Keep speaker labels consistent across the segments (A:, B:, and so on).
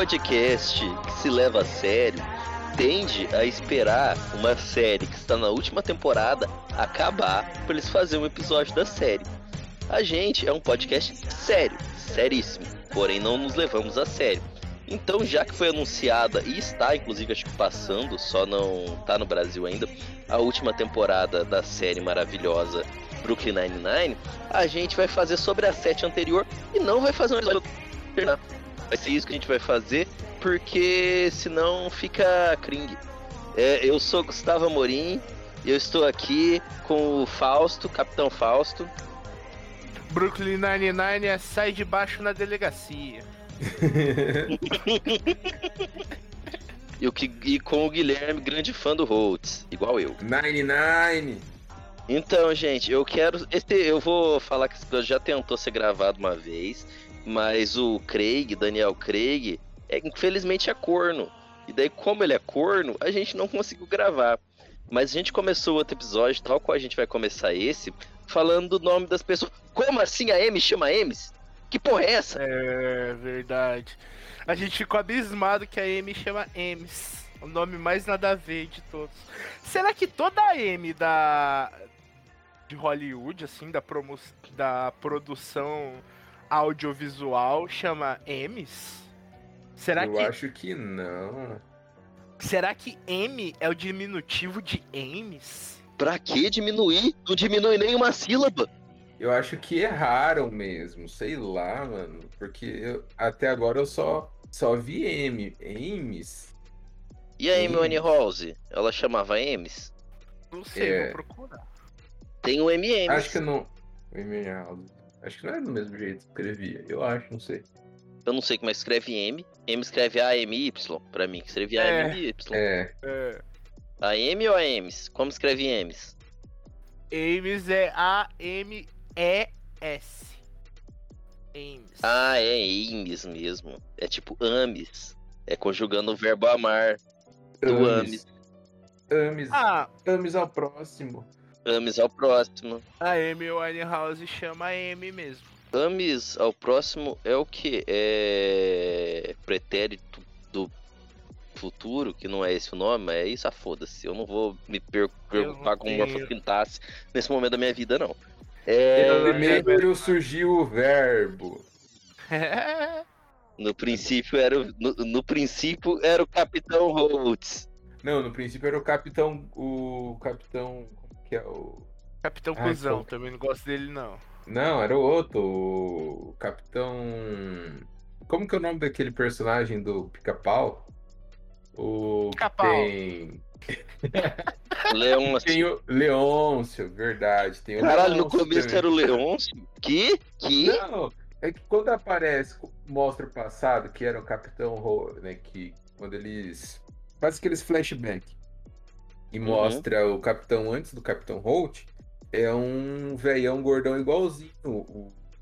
A: Podcast que se leva a sério tende a esperar uma série que está na última temporada acabar para eles fazerem um episódio da série. A gente é um podcast sério, seríssimo, porém não nos levamos a sério. Então, já que foi anunciada e está inclusive acho que passando, só não está no Brasil ainda, a última temporada da série maravilhosa Brooklyn Nine-Nine, a gente vai fazer sobre a sete anterior e não vai fazer um episódio Vai ser isso que a gente vai fazer, porque senão fica cringe. É, eu sou Gustavo Amorim e eu estou aqui com o Fausto, Capitão Fausto.
B: Brooklyn Nine-Nine é sai de baixo na delegacia.
A: e, o que, e com o Guilherme, grande fã do Holtz, igual eu.
C: Nine Nine.
A: Então, gente, eu quero. Esse, eu vou falar que esse já tentou ser gravado uma vez. Mas o Craig, Daniel Craig, é, infelizmente é corno. E daí, como ele é corno, a gente não conseguiu gravar. Mas a gente começou outro episódio, tal qual a gente vai começar esse, falando do nome das pessoas. Como assim a M chama M's? Que porra é essa?
B: É verdade. A gente ficou abismado que a M chama M's. O nome mais nada a ver de todos. Será que toda a M da. de Hollywood, assim, da, promo... da produção audiovisual chama M's? Será
C: Eu
B: que
C: acho que não.
B: será que M é o diminutivo de M's?
A: Pra que diminuir? Não diminui nem uma sílaba.
C: Eu acho que erraram mesmo, sei lá, mano. Porque eu- até agora eu só, só vi M. M's.
A: E a Amy. Winehouse? Ela chamava M's?
B: Não sei,
C: É.
B: vou procurar.
A: Tem o MMs.
C: Acho que não. Emeraldo. Acho que não é do mesmo jeito que escrevia. Eu acho, não sei.
A: Eu não sei como é que escreve M. M escreve A-M-Y. Pra mim, que escreve
B: É.
A: A-M-Y.
C: É,
B: É.
A: A M ou a M's? Como escreve M's?
B: Ames é A-M-E-S. Ames.
A: Ah, é Ames mesmo. É tipo Ames. É conjugando o verbo amar do Ames.
C: Ames.
B: Ah,
C: Ames ao próximo.
A: Ames ao próximo.
B: a Amy Winehouse chama M mesmo.
A: Ames ao próximo é o que? É pretérito do futuro, que não é esse o nome, mas é isso, ah, foda-se. Eu não vou me preocupar com
B: tenho-
A: morfosintaxe nesse momento da minha vida, não. É,
C: Primeiro surgiu o verbo.
A: no princípio era o, no, no princípio era o Capitão Holtz.
C: Não, no princípio era o capitão. O capitão. Que é o.
B: Capitão
C: Ai,
B: Cusão,
C: pô.
B: também não gosto dele não.
C: Não, era o outro. O capitão. Como que é o nome daquele personagem do pica-pau? O.
B: Pica-pau.
C: Tem.
A: Leão
C: Tem o Leôncio, verdade. Tem o
A: Caralho, no
C: Leôncio
A: começo
C: também.
A: era o Leôncio. Que? Que?
C: Não, é que quando aparece, mostra o passado, que era o Capitão Ho, né? Que quando eles. Faz aqueles flashback. E
A: Uhum.
C: mostra o Capitão antes do Capitão Holt. É um veião gordão igualzinho.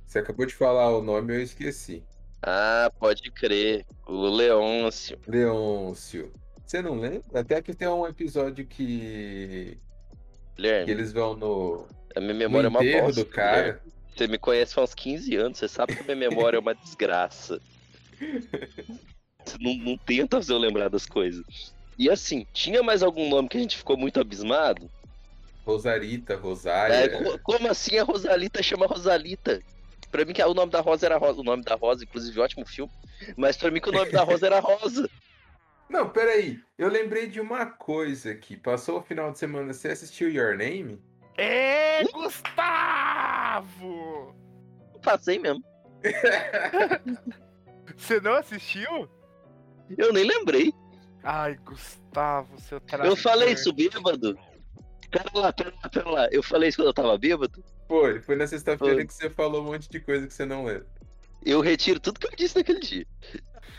C: Você acabou de falar o nome, eu esqueci.
A: Ah, pode crer. O Leôncio.
C: Leôncio. Você não lembra? Até que tem um episódio que, que
A: Guilherme,
C: eles vão no,
A: a minha
C: no
A: memória é uma bosta.
C: do cara.
A: Guilherme. Você me conhece faz uns 15 anos, você sabe que minha memória é uma desgraça. Você não, não tenta fazer eu lembrar das coisas. E assim, tinha mais algum nome que a gente ficou muito abismado?
C: Rosarita, Rosária.
A: É, co- como assim a Rosalita chama Rosalita? Pra mim que o nome da Rosa era Rosa. O nome da Rosa, inclusive, ótimo filme. Mas pra mim que o nome da Rosa era Rosa.
C: Não, peraí. Eu lembrei de uma coisa aqui. Passou o final de semana, você assistiu Your Name?
B: É, Gustavo!
A: Passei mesmo.
B: Você não assistiu?
A: Eu nem lembrei.
B: Ai, Gustavo, seu
A: Eu
B: traidor.
A: falei isso bêbado. Pera lá, pera lá, pera lá. Eu falei isso quando eu tava bêbado.
C: Foi, foi na sexta-feira que você falou um monte de coisa que você não lembra.
A: Eu retiro tudo que eu disse naquele dia.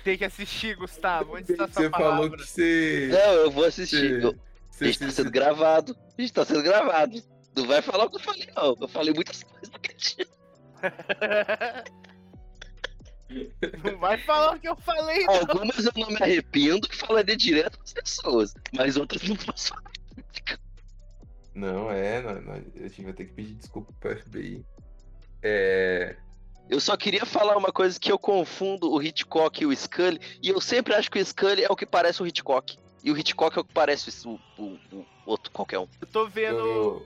B: Tem que assistir, Gustavo. Onde está sua
C: Você falou que você.
A: Não, eu vou assistir.
C: você,
A: Eu-
C: você-
A: Gente, tá
C: você-
A: sendo gravado. Gente, tá sendo gravado. Não vai falar o que eu falei, não. Eu falei muitas coisas naquele dia.
B: Não vai falar o que eu falei, não.
A: Algumas eu não me arrependo e falaria direto com as pessoas. Mas outras não posso falar.
C: Não, é, não, não, a gente vai ter que pedir desculpa pro FBI. É.
A: Eu só queria falar uma coisa que eu confundo o Hitchcock e o Scully. E eu sempre acho que o Scully é o que parece o Hitchcock. E o Hitchcock é o que parece o, o- o outro qualquer um.
B: Eu tô vendo.
C: eu-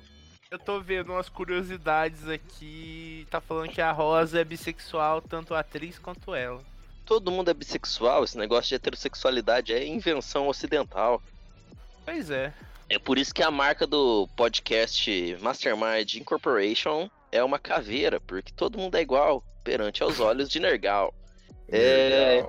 B: Eu tô vendo umas curiosidades aqui. Tá falando que a Rosa é bissexual, tanto a atriz quanto ela.
A: Todo mundo é bissexual, esse negócio de heterossexualidade é invenção ocidental.
B: Pois é.
A: É por isso que a marca do podcast Mastermind Incorporation é uma caveira, porque todo mundo é igual perante aos olhos de Nergal. É.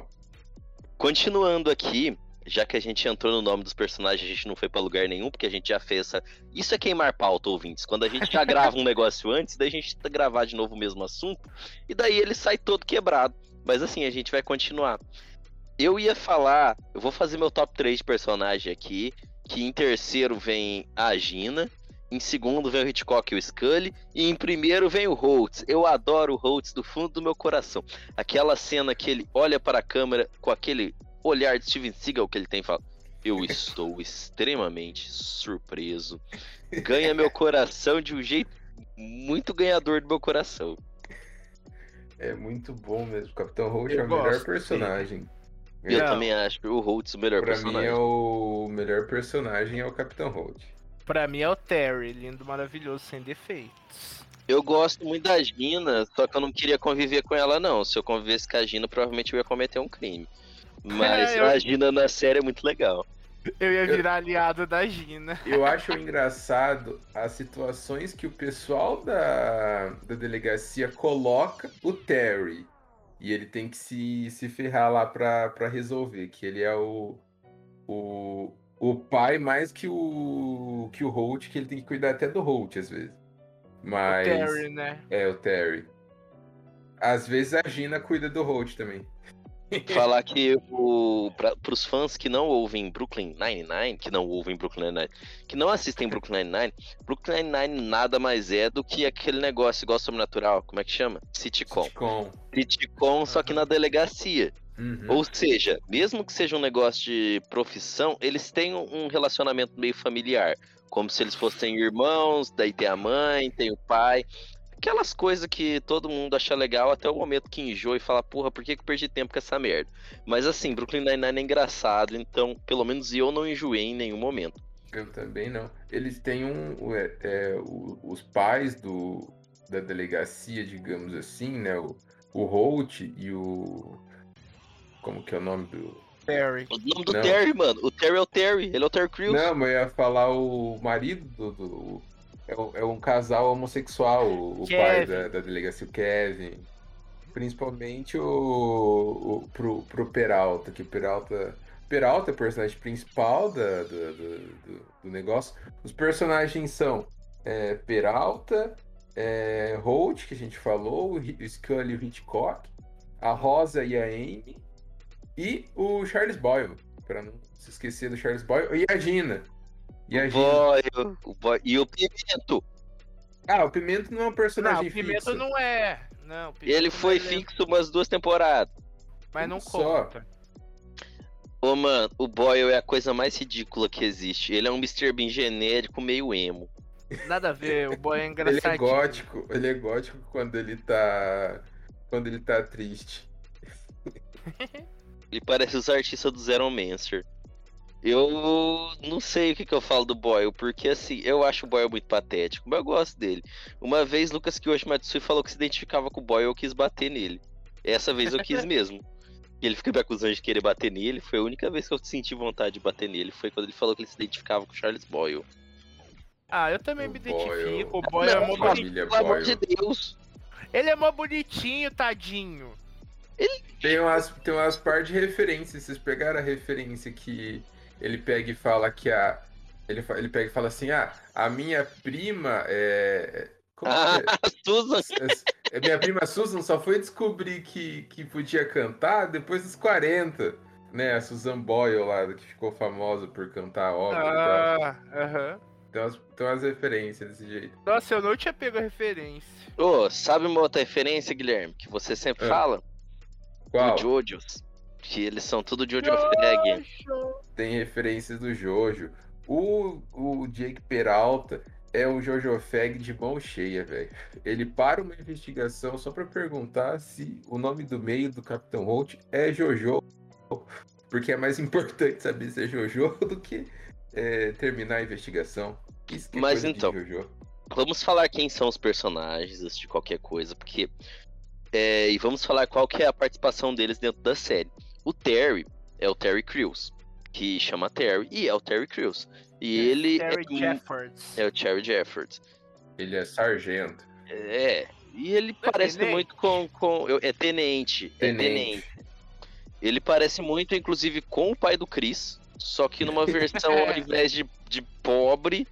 A: Continuando aqui, já que a gente entrou no nome dos personagens, a gente não foi pra lugar nenhum, porque a gente já fez essa. Isso é queimar pauta, ouvintes. Quando a gente já grava um negócio antes, daí a gente tá gravar de novo o mesmo assunto, e daí ele sai todo quebrado. Mas assim, a gente vai continuar. Eu ia falar, eu vou fazer meu top 3 de personagem aqui, que em terceiro vem a Gina, em segundo vem o Hitchcock e o Scully, e em primeiro vem o Holtz. Eu adoro o Holtz do fundo do meu coração. Aquela cena que ele olha para a câmera com aquele olhar de Steven Seagal que ele tem e fala: Eu estou extremamente surpreso. Ganha meu coração de um jeito muito ganhador do meu coração.
C: É muito bom mesmo. O Capitão Holt
B: Eu
C: é o melhor personagem.
A: Eu
B: Não.
A: também acho o Holtz o melhor
C: Pra
A: personagem.
C: mim é o melhor personagem é o Capitão Holt.
B: Pra mim é o Terry, lindo, maravilhoso, sem defeitos.
A: Eu gosto muito da Gina, só que eu não queria conviver com ela, não. Se eu convivesse com a Gina, provavelmente eu ia cometer um crime. Mas
B: É, eu-
A: a Gina na série é muito legal.
B: Eu ia virar aliado da Gina.
C: Eu acho engraçado as situações que o pessoal da, da delegacia coloca o Terry. E ele tem que se, se ferrar lá pra, pra resolver. Que ele é o, o, o pai mais que o, que o Holt, que ele tem que cuidar até do Holt às vezes. Mas.
B: O Terry, né?
C: É, o Terry. Às vezes a Gina cuida do Holt também.
A: Falar que o, pra, pros fãs que não ouvem Brooklyn Nine-Nine, que não ouvem Brooklyn Nine-Nine, que não assistem Brooklyn Nine-Nine, Brooklyn Nine-Nine nada mais é do que aquele negócio igual sobrenatural, como é que chama? Sitcom.
C: Com.
A: Sitcom, só que na delegacia.
C: Uhum.
A: Ou seja, mesmo que seja um negócio de profissão, eles têm um relacionamento meio familiar. Como se eles fossem irmãos, daí tem a mãe, tem o pai. Aquelas coisas que todo mundo acha legal até o momento que enjoa e fala, porra, por que, que eu perdi tempo com essa merda? Mas assim, Brooklyn Nine-Nine é engraçado, então pelo menos eu não enjoei em nenhum momento.
C: Eu também não. Eles têm um. é, é, os pais do, da delegacia, digamos assim, né? O, o Holt e o. Como que é o nome do.
B: Terry.
A: O nome do
C: Não.
A: Terry, mano, o Terry é o Terry, ele é o Terry Crews.
C: Não, mas eu ia falar o marido do. do- é, é um casal homossexual, o, o pai
B: Kevin.
C: da, da delegacia, o Kevin. Principalmente o, o pro, pro Peralta, que o Peralta. Peralta é o personagem principal da, do, do, negócio. Os personagens são é, Peralta, é, Holt, que a gente falou, o Scully e o Hitchcock, a Rosa e a Amy, e o Charles Boyle, para não se esquecer do Charles Boyle, e a Gina. E a
A: o boy, o boy, e o Pimento.
C: Ah, o Pimento não é um
B: Não,
C: personagem
B: o Pimenta
C: fixo.
B: não é. Não,
A: Ele
B: não
A: foi
B: é-
A: fixo umas duas temporadas.
B: Mas não
C: Só.
B: conta.
A: Ô, mano, o Boyle é a coisa mais ridícula que existe. Ele é um Mr. Bean genérico, meio emo.
B: Nada a ver, o boy é
C: Ele
B: engraçadinho.
C: é gótico, ele é gótico quando ele tá. Quando ele tá triste.
A: Ele parece os artistas do Zero Mancer. Eu não sei o que, que eu falo do Boyle, porque assim, eu acho o Boyle muito patético, mas eu gosto dele. Uma vez, Lucas Kiyoshi Matsui falou que se identificava com o Boyle, eu quis bater nele. Essa vez eu quis mesmo. Ele fica me acusando de querer bater nele, foi a única vez que eu senti vontade de bater nele, foi quando ele falou que ele se identificava com o Charles Boyle.
B: Ah, eu também
C: O
B: me
C: Boyle.
B: identifico. O boy é
A: Não,
B: mó
A: mas-
B: bonitinho.
A: Pelo amor de
C: Boyle.
A: Deus!
B: Ele é mó bonitinho, tadinho.
C: Tem umas, tem umas par de referências. Vocês pegaram a referência que ele pega e fala que a. Ele, ele pega e fala assim: ah, a minha prima é. Como
A: Ah,
C: que é?
A: Susan!
C: É, Minha prima Susan só foi descobrir que, que podia cantar depois dos 40. Né? A Susan Boyle lá, que ficou famosa por cantar ópera e tal.
B: Ah, aham.
C: Tem umas, tem umas referências desse jeito.
B: Nossa, eu não tinha pego a referência.
A: Ô, sabe uma outra referência, Guilherme, que você sempre
C: É.
A: fala?
C: Qual?
A: O Jojos. Que eles são tudo Jojo Fag.
C: Tem referências do Jojo. O, o Jake Peralta é um Jojo Fag de mão cheia, velho. Ele para uma investigação só pra perguntar se o nome do meio do Capitão Holt é Jojo. Porque é mais importante saber se é Jojo do que é, terminar a investigação. É
A: Mas então,
C: Jojo.
A: Vamos falar quem são os personagens antes de qualquer coisa, porque. é, e vamos falar qual que é a participação deles dentro da série. O Terry é o Terry Crews, que chama Terry, e é o Terry Crews. E ele
B: Terry
A: é,
B: Jeffords.
A: é o Terry Jeffords.
C: Ele é sargento.
A: É. E ele
B: é
A: parece
B: tenente?
A: muito com. com eu- é tenente. É
C: Tenente.
A: tenente. Ele parece muito, inclusive, com o pai do Chris. Só que numa versão, ao invés de, de pobre,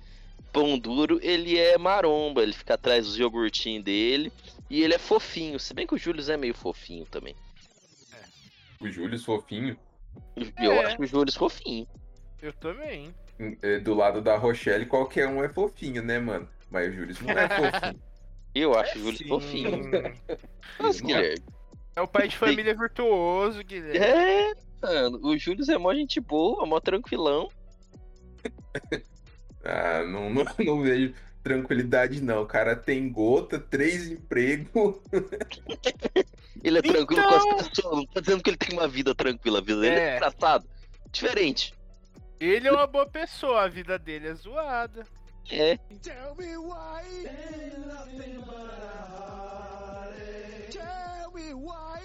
A: pão duro, ele é maromba. Ele fica atrás dos iogurtinhos dele. E ele é fofinho. Se bem que o Júlio é meio fofinho também.
C: O Júlio Fofinho,
A: Eu
B: É.
A: acho o Júlio fofinho.
B: Eu também.
C: é, do lado da Rochelle, qualquer um é fofinho, né, mano? Mas o Júlio não é fofinho.
A: Eu acho o Júlio
B: Sim.
A: fofinho. Mas,
C: é.
A: Guilherme.
B: É o pai de família virtuoso, Guilherme.
A: É, mano. O Júlio é mó gente boa, mó tranquilão.
C: Ah, não, não, não vejo tranquilidade, não. O cara tem gota, três empregos.
A: Ele é tranquilo com
B: Então-
A: as pessoas. Não tá dizendo que ele tem uma vida tranquila. A vida dele é,
B: É.
A: engraçado. Diferente.
B: Ele é uma boa pessoa, a vida dele é zoada.
A: É.
D: Tell me why. Tell me why.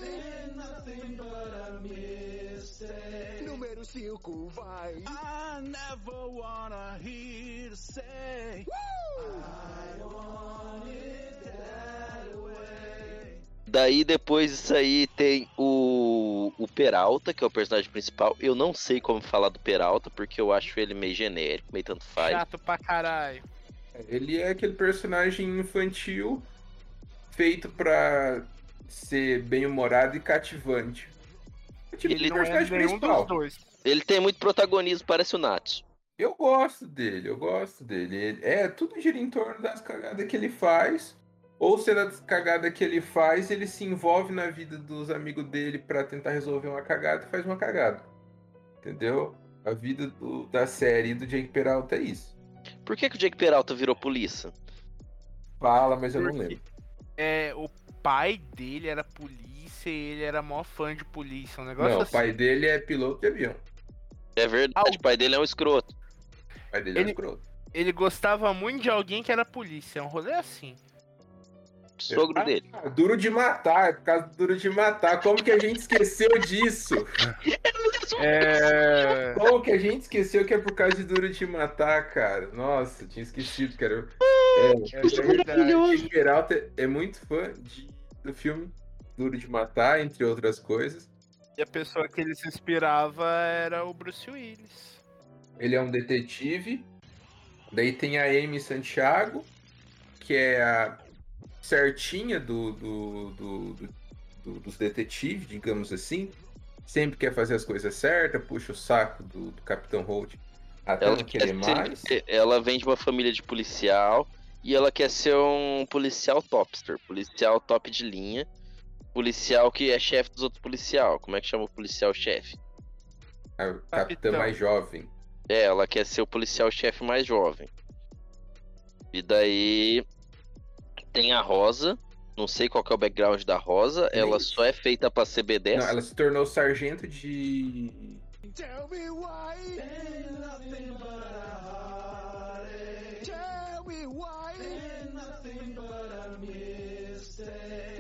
D: Número 5 vai. I never wanna hear say. I
A: Daí depois disso aí tem o, o Peralta, que é o personagem principal. Eu não sei como falar do Peralta, porque eu acho ele meio genérico, meio tanto faz.
B: Chato pra caralho.
C: Ele é aquele personagem infantil feito pra ser bem-humorado e cativante. É tipo
A: Ele
C: o
B: Não é
C: personagem
B: nenhum
C: principal.
B: dos dois.
A: Ele tem muito protagonismo, parece o Natsu.
C: Eu gosto dele, eu gosto dele. Ele- é, tudo gira em torno das cagadas que ele faz. Ou se é das cagadas que ele faz, ele se envolve na vida dos amigos dele pra tentar resolver uma cagada e faz uma cagada. Entendeu? A vida do- da série do Jake Peralta é isso.
A: Por que, que o Jake Peralta virou polícia?
C: Fala, mas eu não lembro.
B: É, o pai dele era polícia e ele era mó fã de polícia. Um negócio
C: Não, o
B: assim.
C: pai dele é piloto de avião.
A: É verdade, o pai dele é um escroto.
C: O pai dele é
B: Ele-
C: um escroto.
B: Ele gostava muito de alguém que era polícia. É um rolê assim.
A: Sogro
C: Ah,
A: dele.
C: Duro de matar, é por causa do duro de matar. Como que a gente esqueceu disso?
B: É.
C: Como que a gente esqueceu que é por causa de duro de matar, cara? Nossa, tinha esquecido, cara.
B: É verdade.
C: Jake Peralta é muito fã de- do filme Duro de Matar, entre outras coisas.
B: E a pessoa que ele se inspirava era o Bruce Willis.
C: Ele é um detetive. Daí tem a Amy Santiago, que é a certinha do, do- do- do- do- dos detetives, digamos assim. Sempre quer fazer as coisas certas, puxa o saco do, do Capitão Holt até
A: Ela,
C: não
A: quer
C: querer mais.
A: ser- ela vem de uma família de policial e ela quer ser um policial topster, policial top de linha, policial que é chefe dos outros policial. Como é que chama o policial chefe?
C: A capitã
B: Capitão.
C: mais jovem.
A: É, ela quer ser o policial chefe mais jovem. E daí tem a Rosa. Não sei qual que é o background da Rosa. Ela só é feita pra ser B10.
C: Não, ela se tornou sargento de.
D: Tell me why. Tell me why.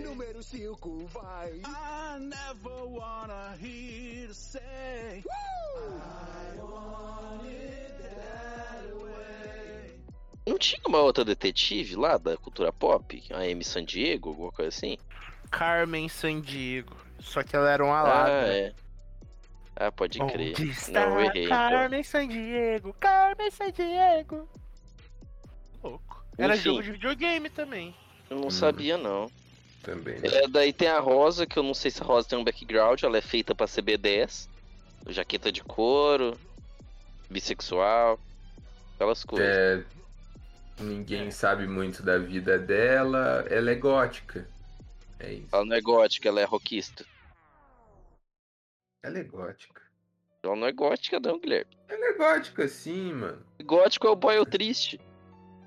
D: Número 5 vai. I never wanna hear say. I
A: Não tinha uma outra detetive lá da cultura pop? A Amy San Diego, alguma coisa assim?
B: Carmen Sandiego. Só que ela era uma
A: Ah,
B: ladra.
A: é. Ah, pode crer.
B: Onde está
A: Não, eu errei. então.
B: Carmen Sandiego? Carmen Sandiego. Louco. Era
A: Enfim.
B: jogo de videogame também.
A: Eu não
C: Hum.
A: sabia, não.
C: Também. né?
A: É, daí tem a Rosa, que eu não sei se a Rosa tem um background, ela é feita pra ser B10. Jaqueta de couro, bissexual, aquelas coisas.
C: É, ninguém sabe muito da vida dela. Ela é gótica. É isso.
A: Ela não é gótica, ela é rockista.
C: Ela é gótica.
A: Ela não é gótica, não, Guilherme.
C: Ela é gótica, sim, mano.
A: Gótico é o Boyle triste.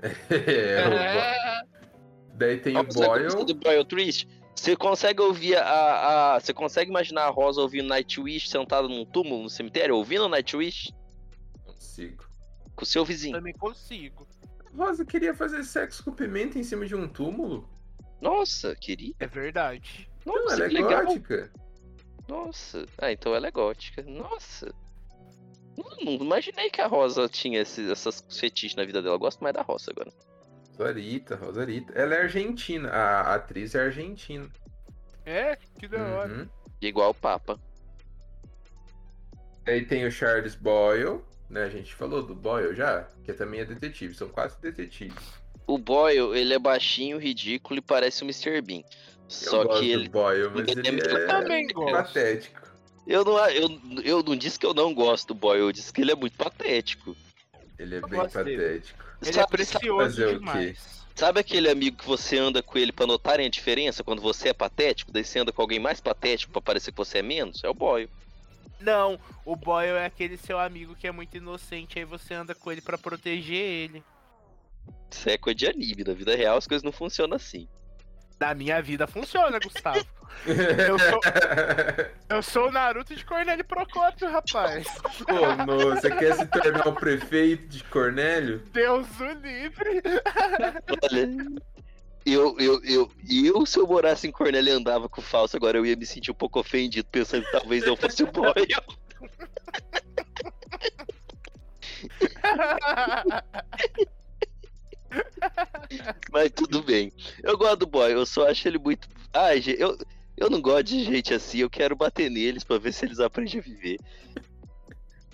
C: É, o Bo- Daí tem o
A: Você gosta
C: Boyle.
A: do Boyle triste? Você consegue ouvir a, a. Você consegue imaginar a Rosa ouvindo Nightwish sentada num túmulo no cemitério, ouvindo Nightwish
C: Consigo.
A: com o seu vizinho?
B: Também consigo.
C: Rosa queria fazer sexo com pimenta em cima de um túmulo?
A: Nossa, queria.
B: É verdade.
A: Nossa,
C: ela é
A: que legal.
C: gótica.
A: Nossa. Ah, então ela é gótica. Nossa. Não, não imaginei que a Rosa tinha esse, essas fetiches na vida dela. Eu gosto mais da Rosa agora.
C: Rosarita, Rosarita. Ela é argentina. A atriz é argentina.
B: É, que da hora.
C: Uhum.
A: Igual o Papa.
C: Aí tem o Charles Boyle, né? A gente falou do Boyle já, que também é detetive. São quatro detetives.
A: O Boyle, ele é baixinho, ridículo e parece o Mr. Bean.
C: Eu
A: Só
C: gosto
A: que
C: do
A: ele.
C: Boyle, mas
A: ele
C: ele
A: é-
C: é
B: Eu também gosto.
C: patético.
A: Eu não, eu, eu não disse que eu não gosto do Boyle, eu disse que ele é muito patético.
C: Ele é
B: Eu
C: bem
B: gosto dele.
C: patético.
B: Ele é
A: Sabe-
B: precioso
C: fazer o quê?
B: demais.
A: Sabe aquele amigo que você anda com ele pra notarem a diferença quando você é patético? Daí você anda com alguém mais patético pra parecer que você é menos? É o Boyle.
B: Não, o Boyle é aquele seu amigo que é muito inocente, aí você anda com ele pra proteger ele.
A: Isso é coisa de anime. Na vida real as coisas não funcionam assim.
B: Na minha vida funciona, Gustavo. Eu sou, eu sou o Naruto de Cornélio Procópio, rapaz.
C: Ô, no, você quer se tornar o prefeito de Cornélio?
B: Deus o livre.
A: Olha. Eu, eu, eu, eu, se eu morasse em Cornélio e andava com o falso, agora eu ia me sentir um pouco ofendido, pensando que talvez eu fosse o Boyle. Mas tudo bem. Eu gosto do Boy, eu só acho ele muito. Ah, eu, eu não gosto de gente assim, eu quero bater neles pra ver se eles aprendem a viver.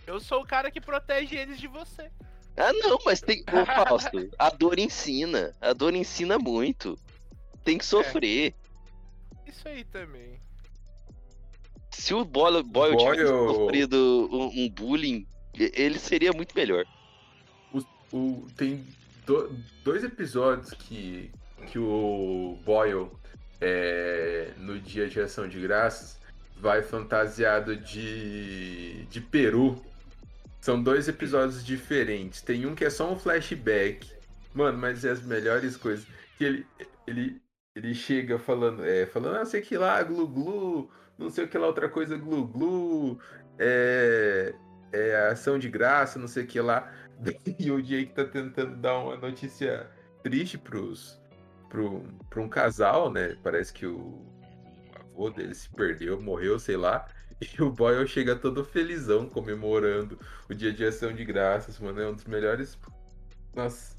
B: Eu sou o cara que protege eles de você.
A: Ah, não, mas tem. Ô, Fausto, a dor ensina. A dor ensina muito. Tem que sofrer.
B: Isso aí também.
A: Se o Boyle, Boyle
C: Boyle-
A: tivesse sofrido um, um bullying, ele seria muito melhor.
C: O- tem do- dois episódios que, que o Boyle, é, no dia de ação de graças, vai fantasiado de, de peru. São dois episódios diferentes. Tem um que é só um flashback. Mano, mas é as melhores coisas. Que ele, ele, ele chega falando, é, falando, ah, sei que lá, glu glu, não sei o que lá, outra coisa, glu glu, é, é ação de graça, não sei o que lá. E o Jake tá tentando dar uma notícia triste pros, pro, pra um casal, né? Parece que o avô dele se perdeu, morreu, sei lá. E o Boyle chega todo felizão comemorando o dia de ação de graças, mano. É um dos melhores. Nossa,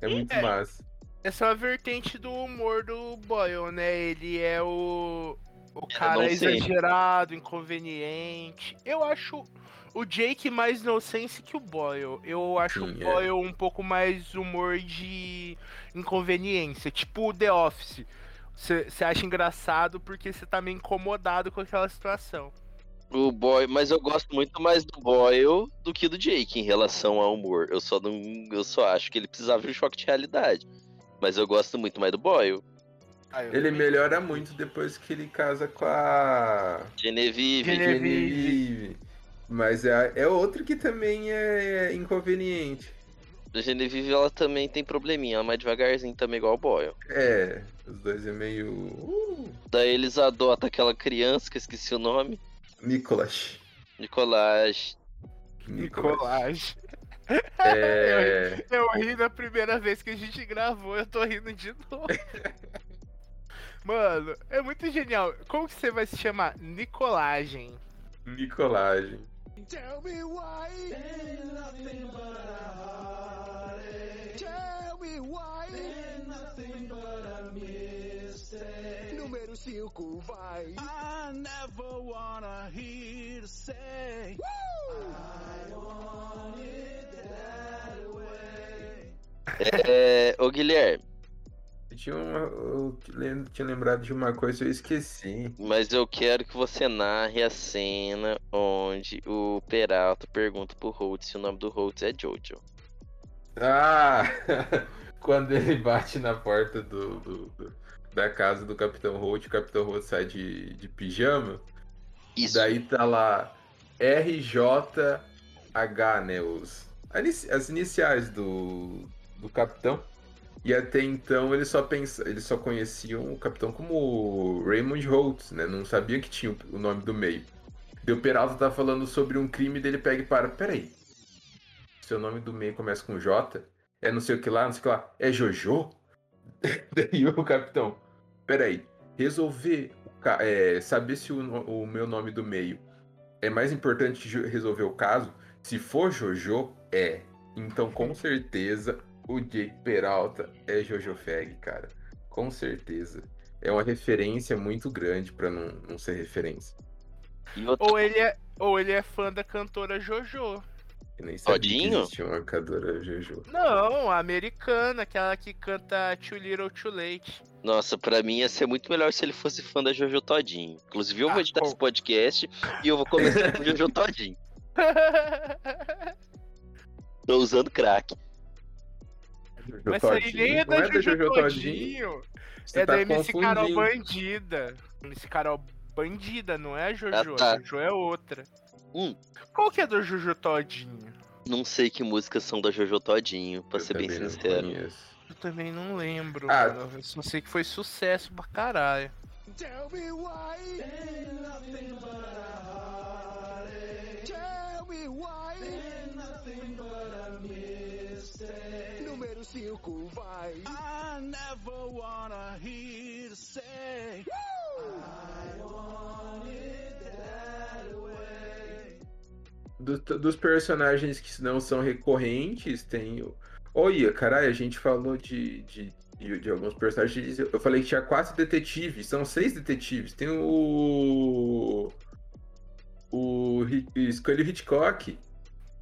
C: é muito
B: É.
C: massa.
B: Essa é uma vertente do humor do Boyle, né? Ele é o. O
A: Era
B: cara exagerado, inconveniente. Eu acho o Jake mais nonsense que o Boyle. Eu acho
C: Sim,
B: o
C: é.
B: Boyle um pouco mais humor de inconveniência. Tipo o The Office. Você acha engraçado porque você tá meio incomodado com aquela situação.
A: O Boy, mas eu gosto muito mais do Boyle do que do Jake em relação ao humor. Eu só não, eu só acho que ele precisava de um choque de realidade. Mas eu gosto muito mais do Boyle.
B: Ah,
C: Ele
B: também-
C: melhora muito depois que ele casa com a
A: Genevieve.
B: Genevieve.
C: Genevieve. Mas é, é outro que também é inconveniente.
A: A Genevieve, ela também tem probleminha, ela é mais devagarzinho também, igual o Boyle.
C: É, os dois é meio. Uh,
A: Daí eles adotam aquela criança, que eu esqueci o nome,
C: Nicolas.
A: Nicolás.
B: Nicolás.
C: É.
B: Eu ri na primeira vez que a gente gravou, eu tô rindo de novo. Mano, é muito genial. Como que você vai se chamar? Nicolagem.
C: Nicolagem.
D: Tell me why. Tell me why. Mistake. Número 5 vai. I never wanna hear you say. I want it that way.
A: É, ô Guilherme,
C: Eu tinha, uma, eu lem- tinha lembrado de uma coisa e eu esqueci.
A: mas eu quero que você narre a cena onde o Peralta pergunta pro Holt se o nome do Holt é Jojo.
C: Ah! Quando ele bate na porta do, do- do- da casa do Capitão Holt, o Capitão Holt sai de, de pijama.
A: Isso.
C: Daí tá lá RJH, né? Os, as iniciais do, do capitão. E até então ele só pensa, eles só conheciam o capitão como Raymond Holtz, né? Não sabia que tinha o- nome do meio. O Peralta tá falando sobre um crime dele pega e para. Peraí. Seu nome do meio começa com J? É não sei o que lá, não sei o que lá. É Jojo? Daí o capitão. Peraí. Resolver é, saber se o, o meu nome do meio é mais importante resolver o caso. Se for Jojo, é. Então, com certeza, o Jake Peralta é Jojo Fag, cara. Com certeza. É uma referência muito grande pra não, não ser referência.
B: Ou ele é, ou ele é fã da cantora Jojo.
C: Eu nem sabia
A: Todinho?
C: que existia uma cantora Jojo.
B: Não, a americana, aquela que canta Too Little Too Late.
A: Nossa, pra mim ia ser muito melhor se ele fosse fã da Jojo Todinho. Inclusive, eu vou
B: Ah,
A: editar
B: bom.
A: esse podcast e eu vou começar com Jojo Todinho. Tô usando crack.
C: Jojo
B: Mas isso aí
C: Todinho.
B: nem é
C: Não
B: da Jojo Todinho.
C: Você
B: É
C: tá
B: da MC Carol. Bandida. MC Carol Bandida, não é a Jojo.
A: Ah, tá.
B: A Jojo é outra.
A: Hum.
B: Qual que é do Jojo Todinho?
A: Não sei que músicas são da Jojo Todinho, pra
C: Eu
A: ser bem sincero.
B: Eu também não lembro,
C: Ah.
B: mano. Eu só sei que foi sucesso pra caralho.
D: Tell me why. Ain't nothing but a heartache. Tell me why. Ain't nothing but a mistake. Número 5 vai. I never wanna hear you say. I
C: Do- dos personagens que não são recorrentes, tem o. Olha, caralho, a gente falou de, de, de, de alguns personagens. Eu falei que tinha quatro detetives, são seis detetives. Tem o. O Scully Hitchcock.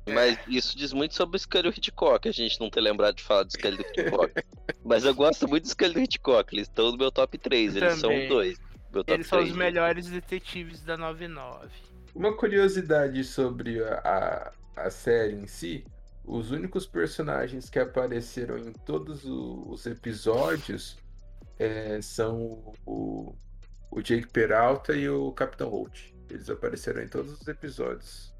A: Mas isso diz muito sobre o Scully Hitchcock, a gente não ter lembrado de falar do Scully do Hitchcock. Mas eu gosto muito do Scully do Hitchcock, eles estão no meu top 3, eles são
B: Também.
A: os dois. Meu top
B: Eles são os
A: 3.
B: melhores detetives da 99.
C: Uma curiosidade sobre a, a, a série em si: os únicos personagens que apareceram em todos os episódios é, são o, o Jake Peralta e o Capitão Holt. Eles apareceram em todos os episódios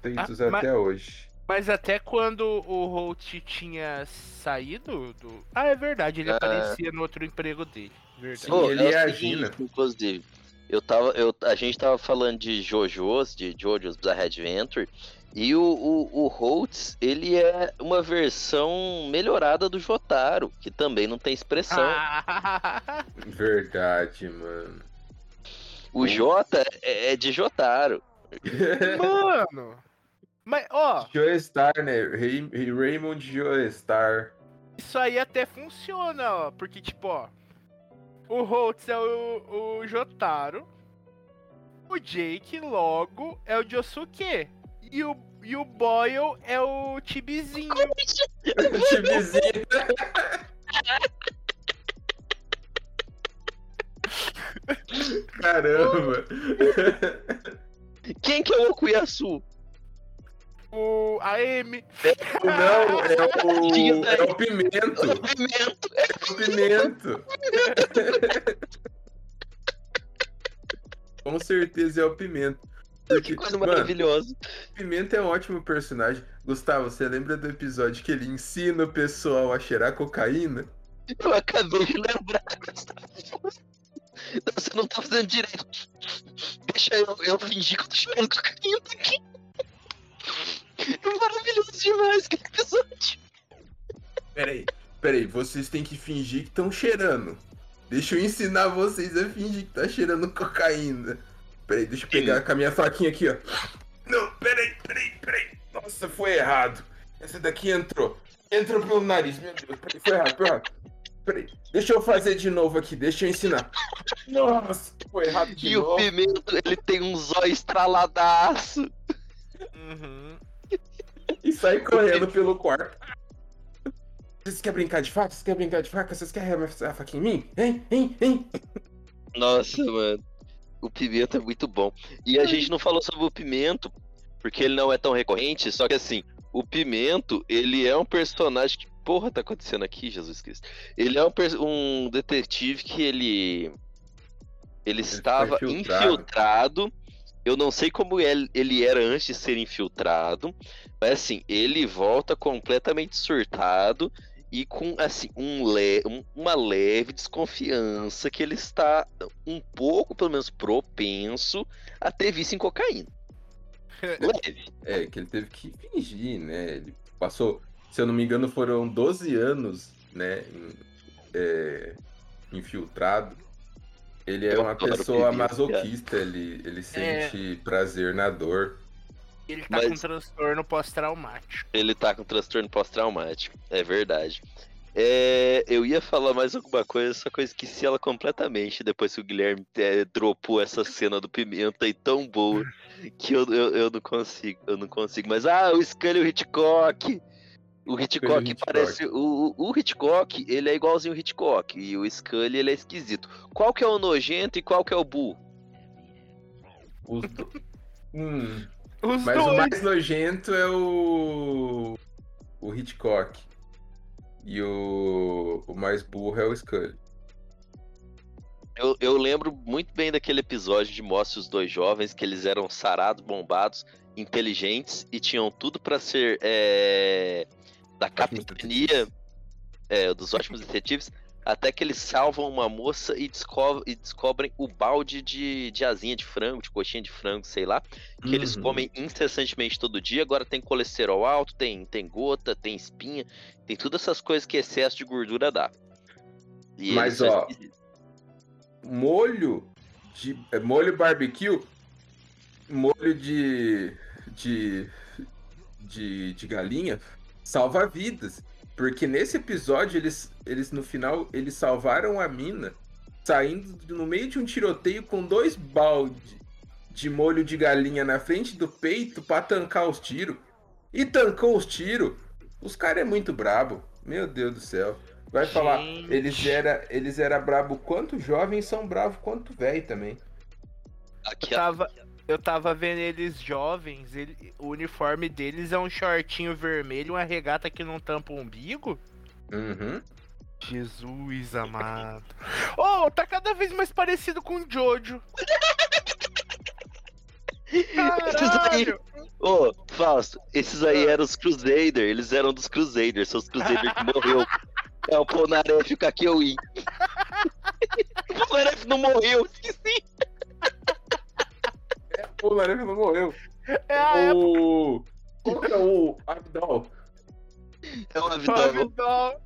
C: feitos
B: Ah, mas-
C: até hoje.
B: Mas até quando o Holt tinha saído do. Ah, é verdade, ele
A: Ah.
B: aparecia no outro emprego dele. Verdade.
C: Sim,
A: Ô,
C: ele
A: é
C: e a Gina.
A: Inclusive, eu tava, eu, a gente tava falando de JoJo's, de JoJo's Bizarre Adventure, e o, o, o Holtz, ele é uma versão melhorada do Jotaro, que também não tem expressão.
B: Ah,
C: Verdade, mano.
A: O Jota é, é de Jotaro.
B: mano! Mas, ó,
C: Joestar, né? Ray- Raymond Joestar.
B: isso aí até funciona, ó. Porque, tipo, ó. O Holtz é o, o Jotaro. O Jake, logo, é o Josuke. E o, e o Boyle é o Tibizinho.
C: Timezinho. Caramba!
A: Quem que é o Okuyasu?
B: O, a M.
C: Não, é o, é o pimento.
A: O Pimento.
C: É o pimento. Com certeza é o pimento.
A: Que coisa
C: Mano,
A: maravilhosa.
C: Pimenta é um ótimo personagem. Gustavo, você lembra do episódio que ele ensina o pessoal a cheirar cocaína?
A: Eu acabei de lembrar. Não, você não tá fazendo direito. Deixa eu, eu fingir que eu tô chorando cocaína aqui. É maravilhoso demais aquele episódio.
C: Peraí, peraí, vocês têm que fingir que estão cheirando. Deixa eu ensinar vocês a fingir que tá cheirando cocaína. Peraí, deixa eu pegar com a minha faquinha aqui, ó. Não, peraí, peraí, peraí. Nossa, foi errado. Essa daqui entrou. Entrou pelo nariz, meu Deus. Peraí, foi errado, foi errado. Peraí, deixa eu fazer de novo aqui, deixa eu ensinar. Nossa, foi errado de
A: E o
C: novo.
A: Pimento, ele tem um zóio estraladaço.
B: Uhum.
C: E sai correndo pelo quarto. Vocês querem brincar de faca? Vocês querem brincar de faca? Vocês querem arremessar a faca em mim? Hein? Hein? Hein?
A: Nossa, mano. O Pimento é muito bom. E a gente não falou sobre o Pimento, porque ele não é tão recorrente, só que assim, o Pimento, ele é um personagem que. Porra, tá acontecendo aqui, Jesus Cristo? Ele é um, um detetive que ele. Ele estava infiltrado.
C: infiltrado.
A: Eu não sei como ele, ele era antes de ser infiltrado, mas assim, ele volta completamente surtado e com assim um le um- uma leve desconfiança que ele está um pouco, pelo menos, propenso a ter vício em cocaína. Leve.
C: É, que ele teve que fingir, né? Ele passou, se eu não me engano, foram 12 anos, né? em- é, infiltrado. Ele é
A: Eu
C: uma pessoa masoquista, ele, ele sente prazer na dor.
B: Ele tá
A: Mas-
B: com transtorno pós-traumático.
A: Ele tá com transtorno pós-traumático. É verdade. É, eu ia falar mais alguma coisa, só que eu esqueci ela completamente depois que o Guilherme é, dropou essa cena do Pimenta aí tão boa que eu, eu, eu não consigo, eu não consigo. Mas, ah, o Scully e o Hitchcock! O Hitchcock
C: Hitchcock.
A: parece. O, o o Hitchcock, ele é igualzinho o Hitchcock. E o Scully, ele é esquisito. Qual que é o nojento e qual que é o burro?
C: Os do- Hum,
B: Os
C: mas o
B: dois.
C: mais nojento é o. O Hitchcock. E o. O mais burro é o Scully.
A: Eu, eu lembro muito bem daquele episódio de Mostre os Dois Jovens, que eles eram sarados, bombados, inteligentes e tinham tudo pra ser é, da capitania é, dos ótimos detetives, até que eles salvam uma moça e, desco- e descobrem o balde de, de asinha de frango, de coxinha de frango, sei lá, que eles
C: Uhum.
A: comem incessantemente todo dia. Agora tem colesterol alto, tem, tem gota, tem espinha, tem todas essas coisas que excesso de gordura dá. E
C: Mas,
A: eles
C: ó, molho de é, molho barbecue, molho de de de, de galinha salva vidas, porque nesse episódio eles eles no final eles salvaram a mina saindo de- no meio de um tiroteio com dois balde de molho de galinha na frente do peito pra tancar os tiros. E tancou os tiros. Os caras é muito brabo. Meu Deus do céu. Vai falar,
B: Gente.
C: eles era, eles era brabo quanto jovens são bravo quanto velho também.
A: Aqui,
B: tava, eu tava vendo eles jovens, ele- o uniforme deles é um shortinho vermelho, uma regata que não tampa o umbigo.
C: Uhum.
B: Jesus amado. Oh, tá cada vez mais parecido com o Jojo. Caralho!
A: Ô, Fausto, esses aí eram os Crusader, eles eram dos Crusaders, são os Crusader que morreu. É o Polnareff e o Kakyoin. o Polnareff não morreu, esqueci.
C: O Laranjo não morreu.
B: É a época
C: O. Qual que é o Abdal?
A: É o Abdol.
B: Abdol.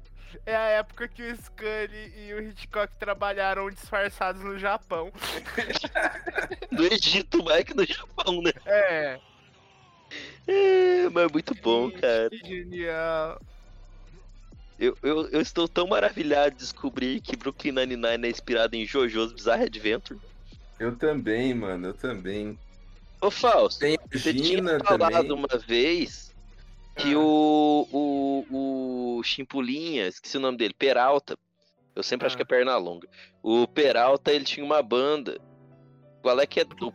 B: É a época que o Scully e o Hitchcock trabalharam disfarçados no Japão.
A: No Egito, mais que no Japão, né?
B: É.
A: É, mas é muito bom, cara.
B: Que genial.
A: Eu, eu, eu estou tão maravilhado de descobrir que Brooklyn Nine-Nine é inspirado em JoJo's Bizarre Adventure.
C: Eu também, mano, eu também.
A: Ô, Fausto,
C: Tem a
A: Você tinha falado
C: também.
A: uma vez que
B: Ah.
A: o, o, o Chimpulinha, esqueci o nome dele, Peralta. Eu sempre acho
B: Ah.
A: que é perna longa. O Peralta, ele tinha uma banda. Qual é que é do.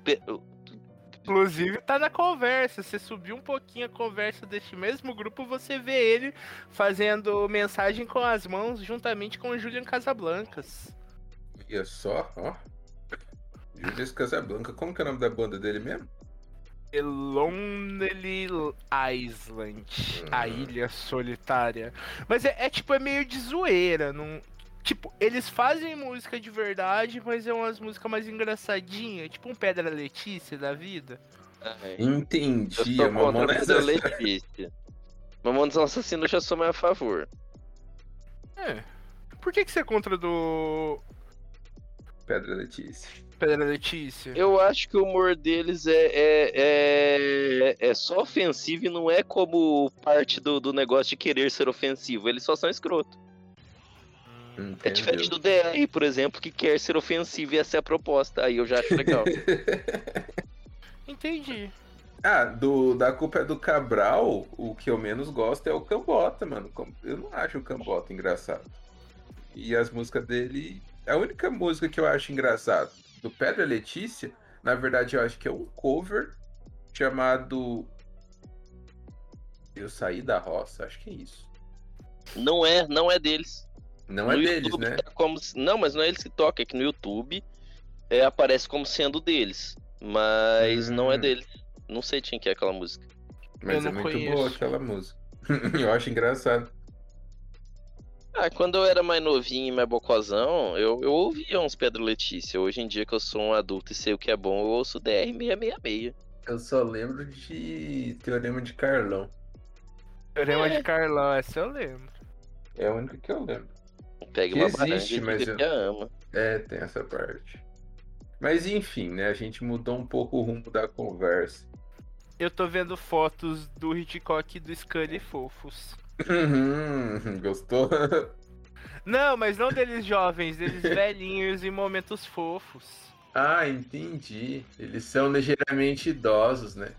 B: Inclusive tá na conversa. Você subir um pouquinho a conversa deste mesmo grupo, você vê ele fazendo mensagem com as mãos juntamente com o Julian Casablancas.
C: Olha só, ó. Julius Casablanca. Como que é o nome da banda dele mesmo?
B: Lonely Island. A
C: Hum.
B: ilha solitária. Mas é, é tipo, é meio de zoeira. Não... Tipo, eles fazem música de verdade, mas é umas músicas mais engraçadinhas. Tipo um Pedra Letícia da vida.
A: Ai,
C: Entendi,
A: Eu sou
C: a
A: contra
C: Mamona
A: a Pedra Letícia. Mamonas Assassino já sou mais a favor.
B: É. Por que, que você é contra do
C: Pedra Letícia.
B: Pedra Letícia?
A: Eu acho que o humor deles é, é, é, é só ofensivo e não é como parte do, do negócio de querer ser ofensivo. Eles só são escroto. É diferente do DR, por exemplo, que quer ser ofensivo e essa é a proposta. Aí eu já acho legal.
B: Entendi.
C: Ah, do, da culpa é do Cabral, o que eu menos gosto é o Cambota, mano. Eu não acho o Cambota engraçado. E as músicas dele. A única música que eu acho engraçado do Pedra Letícia, na verdade, eu acho que é um cover chamado. Eu saí da roça, acho que é isso.
A: não é, não é deles.
C: Não
A: no
C: é deles,
A: YouTube
C: né?
A: tá como se- Não, mas não é eles que tocam, é que no YouTube é, aparece como sendo deles. Mas não é
C: Hum.
A: deles. Não sei de quem que é aquela música.
C: Mas
B: Eu
C: é muito
B: conheço.
C: boa aquela música. eu acho engraçado.
A: Ah, quando eu era mais novinho e mais bocozão, eu, eu ouvia uns Pedro Letícia. Hoje em dia que eu sou um adulto e sei o que é bom, eu ouço DR666.
C: Eu só lembro de Teorema de Carlão.
B: Teorema de Carlão, essa eu lembro.
C: É a única que eu lembro.
A: Pega uma
C: existe,
A: baranga
C: mas eu-
A: que a ama.
C: É, tem essa parte. Mas enfim, né? A gente mudou um pouco o rumo da conversa.
B: Eu tô vendo fotos do Hitchcock e do Scully fofos.
C: Uhum, Gostou?
B: Não, mas não deles jovens, deles velhinhos em momentos fofos.
C: ah, entendi. Eles são ligeiramente idosos, né?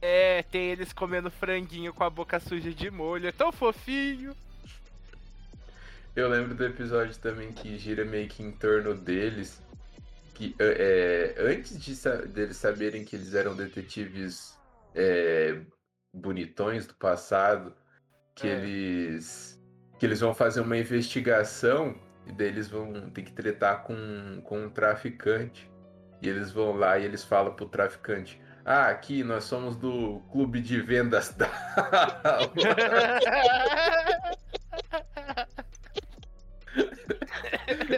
B: É, tem eles comendo franguinho com a boca suja de molho. É tão fofinho.
C: Eu lembro do episódio também que gira meio que em torno deles. Que é, antes de deles saberem que eles eram detetives é, bonitões do passado, que
B: É.
C: eles que eles vão fazer uma investigação e daí eles vão ter que tretar com, com um traficante. E eles vão lá e eles falam pro traficante: Ah, aqui nós somos do clube de vendas da.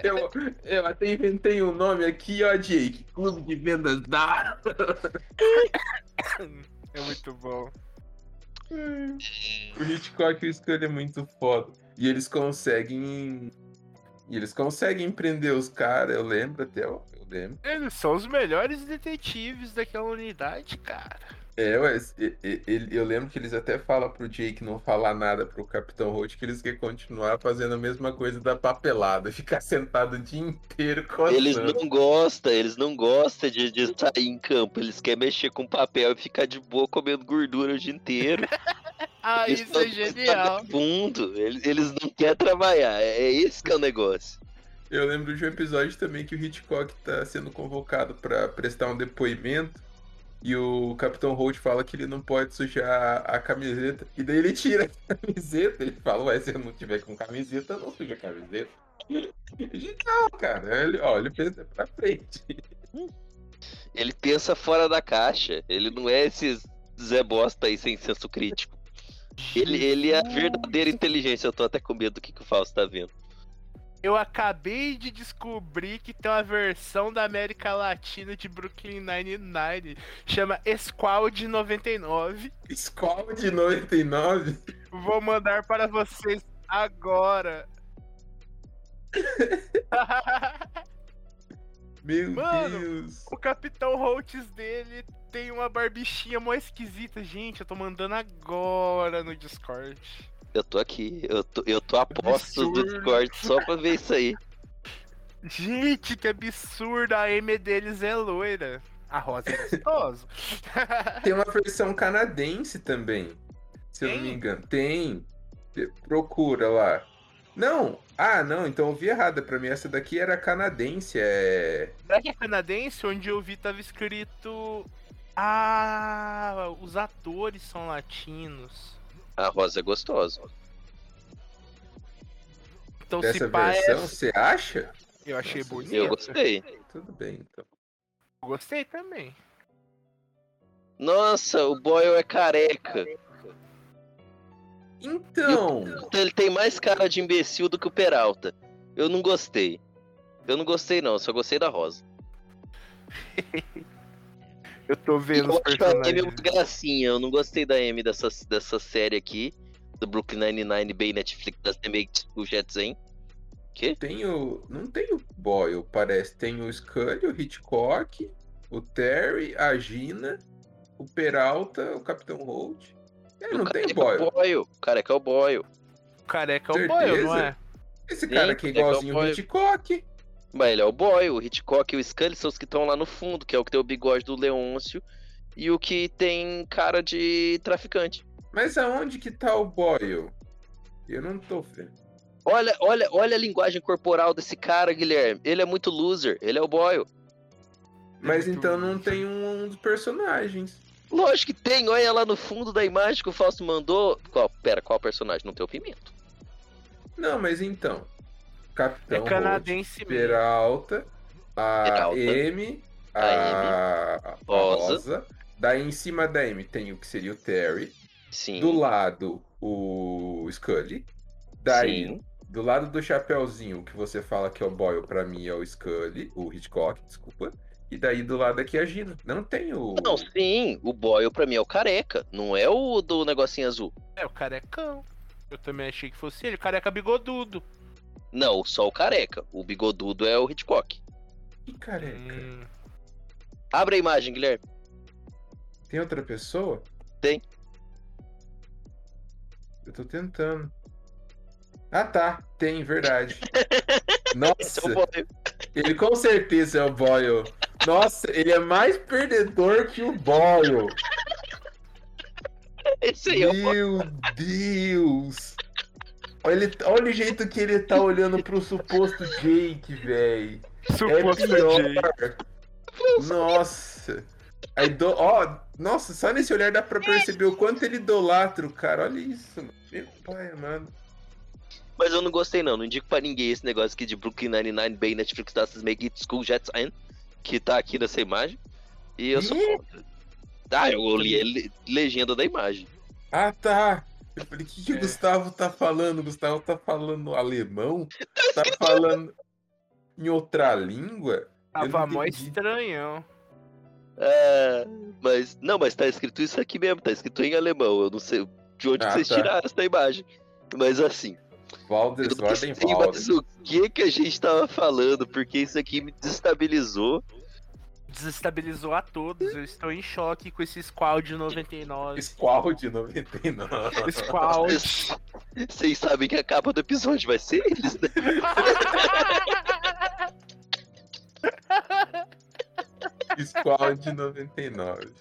C: Eu, eu até inventei um nome aqui, ó, Jake. Clube de vendas da.
B: É muito bom.
C: O Hitchcock e o Scully é muito foda. E eles conseguem. E eles conseguem prender os caras, eu lembro até. Eu lembro.
B: Eles são os melhores detetives daquela unidade, cara.
C: É, eu lembro que eles até falam pro Jake não falar nada pro Capitão Holt, que eles querem continuar fazendo a mesma coisa da papelada, ficar sentado o dia inteiro coçando.
A: Eles não gostam, eles não gostam de, de sair em campo. Eles querem mexer com papel e ficar de boa comendo gordura o dia inteiro.
B: Ah,
A: Eles
B: isso é genial.
A: vagabundo. Eles, eles não querem trabalhar. É, é esse que é o negócio.
C: Eu lembro de um episódio também que o Hitchcock tá sendo convocado pra prestar um depoimento e o Capitão Holt fala que ele não pode sujar a camiseta. E daí ele tira a camiseta. Ele fala, ué, se eu não tiver com camiseta, não suja a camiseta. Genial, cara. Ele, ó, ele pensa pra frente.
A: Ele pensa fora da caixa. Ele não é esses Zé Bosta aí sem senso crítico. Ele, ele é a verdadeira inteligência. Eu tô até com medo do que, que o Fausto tá vendo.
B: Eu acabei de descobrir que tem uma versão da América Latina de Brooklyn Nine-Nine. Chama Squad 99.
C: Escola de 99.
B: Vou mandar para vocês agora.
C: Meu
B: Mano,
C: Deus.
B: o Capitão Holtz dele tem uma barbichinha mó esquisita. Gente, eu tô mandando agora no Discord.
A: Eu tô aqui. Eu tô, eu tô a postos do. Discord só pra ver isso aí.
B: Gente, que absurdo. A M deles é loira. A Rosa é gostosa.
C: Tem uma versão canadense também. Se eu não me
B: Tem?
C: engano. Tem. Procura lá. Não. Ah, não. Então eu vi errado. Pra mim essa daqui era canadense. É.
B: Será que é canadense? Onde eu vi tava escrito. Ah, os atores são latinos.
A: A Rosa é gostosa.
B: Então
C: Dessa
B: se pá, é-
C: versão, você acha?
B: Eu achei
C: Nossa,
B: bonito.
A: Eu gostei.
C: Tudo bem, então.
B: Eu gostei também.
A: Nossa, o Boyle é careca.
C: Então,
A: Então ele tem mais cara de imbecil do que o Peralta. Eu não gostei. Eu não gostei não, só gostei da Rosa.
B: Eu tô vendo os
A: Eu acho a Amy
B: personagens.
A: muito gracinha. Eu não gostei da Amy dessa, dessa série aqui. Do Brooklyn Nine-Nine bem Netflix das Remake o Jetson. Que?
C: tem o. Não tem o Boyle, parece. Tem o Scully, o Hitchcock, o Terry, a Gina, o Peralta, o Capitão Holt. É, não tem o
A: careca é
C: Boyle.
A: o Boyle. O careca é o Boyle.
B: O careca é o Boyle, não é?
C: Esse
A: Sim,
C: cara aqui é
A: é que é o
C: igualzinho o
A: Boyle.
C: Hitchcock.
A: Mas ele é o Boyle. O Hitchcock e o Scully são os que estão lá no fundo, que é o que tem o bigode do Leôncio. E o que tem cara de traficante.
C: Mas aonde que tá o Boyle? Eu não tô vendo.
A: Olha, olha, olha a linguagem corporal desse cara, Guilherme. Ele é muito loser. Ele é o Boyle.
C: Mas então não tem um dos personagens.
A: Lógico que tem, olha lá no fundo da imagem que o Fausto mandou. Qual, pera, qual personagem? Não tem o Pimento.
C: Não, mas então. Capitão
B: É
C: Holt,
B: canadense mesmo.
C: Peralta, a
A: Peralta,
C: M, a,
A: a
C: a
A: Rosa.
C: Rosa. Daí em cima da M tem o que seria o Terry.
A: Sim.
C: Do lado, o Scully. Daí,
A: Sim.
C: do lado do Chapeuzinho, que você fala que é o Boyle, pra mim é o Scully, o Hitchcock, desculpa. E daí do lado aqui é a Gina. Não tem o.
A: Não, sim, o Boyle pra mim é o careca, não é o do negocinho azul.
B: É o carecão. Eu também achei que fosse ele, careca bigodudo.
A: Não, só o careca. O bigodudo é o Hitchcock.
C: Que careca.
B: Hum,
A: Abre a imagem, Guilherme.
C: Tem outra pessoa?
A: Tem.
C: Eu tô tentando. Ah tá, tem, verdade.
A: Esse é
C: Nossa,
A: o Boyle.
C: ele com certeza é o Boyle. Nossa, ele é mais perdedor que o Boyle.
A: Esse aí é o Boyle.
C: Meu Deus! Olha, ele- olha o jeito que ele tá olhando pro suposto Jake, velho. É
B: suposto
C: pior.
B: Jay.
C: Nossa. Aí do... Ó, nossa, só nesse olhar dá pra perceber o quanto ele idolatra o cara. Olha isso, mano. Meu pai, mano.
A: Mas eu não gostei não, não indico pra ninguém esse negócio aqui de Brooklyn Nine-Nine bem Netflix das Make It School Jets In, que tá aqui nessa imagem. E eu sou contra. Ah, eu li a le- legenda da imagem.
C: Ah, tá. Eu falei, o que, que o
B: É.
C: Gustavo tá falando? O Gustavo tá falando alemão? Tá falando em outra língua?
B: Tava mó estranhão.
A: É, mas, não, mas tá escrito isso aqui mesmo, tá escrito em alemão. Eu não sei de onde que
C: Ah,
A: vocês
C: tá.
A: tiraram essa imagem. Mas assim,
C: Valdes,
A: eu não
C: Ordem
A: sei mais o que que a gente tava falando, porque isso aqui me desestabilizou.
B: Desestabilizou a todos. Eu estou em choque com esse Squall de 99.
C: Squall de 99.
B: Squall.
A: Vocês sabem que a capa do episódio vai ser eles, né?
C: Squall de 99.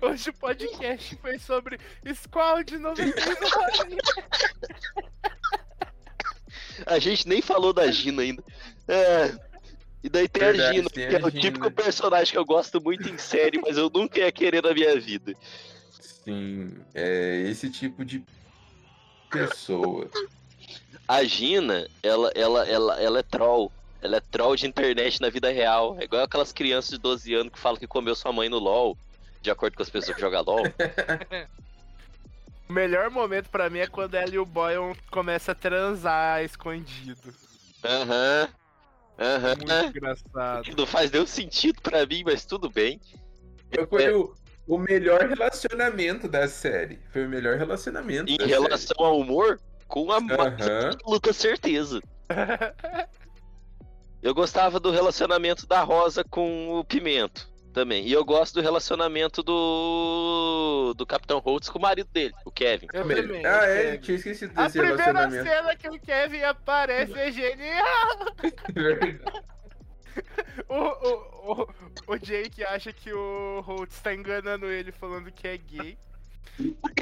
B: Hoje o podcast foi sobre Squall de 99.
A: A gente nem falou da Gina ainda. É. E daí tem
C: Verdade,
A: a Gina,
C: tem
A: que
C: a
A: é o
C: Gina.
A: típico personagem que eu gosto muito em série, mas eu nunca ia querer na minha vida.
C: Sim, é esse tipo de pessoa.
A: A Gina, ela, ela, ela, ela é troll. Ela é troll de internet na vida real. É igual aquelas crianças de 12 anos que falam que comeu sua mãe no LOL, de acordo com as pessoas que jogam LOL.
B: O melhor momento pra mim é quando ela e o Boyle começam a transar escondido.
A: Aham. Aham.
B: Muito engraçado.
A: Não faz nenhum sentido pra mim, mas tudo bem.
C: Foi
A: É.
C: o, o melhor relacionamento da série. Foi o melhor relacionamento
A: Em
C: da
A: relação ao humor, com a
C: série. Aham.
A: absoluta certeza. Eu gostava do relacionamento da Rosa com o Pimento também. E eu gosto do relacionamento do do Capitão Holtz com o marido dele, o Kevin.
B: Eu também,
C: Ah,
B: eu
C: é,
B: Kevin.
C: tinha esquecido
B: A
C: desse
B: primeira
C: relacionamento.
B: cena que o Kevin aparece é genial. O, o, o, o Jake acha que o Holtz tá enganando ele falando que é gay.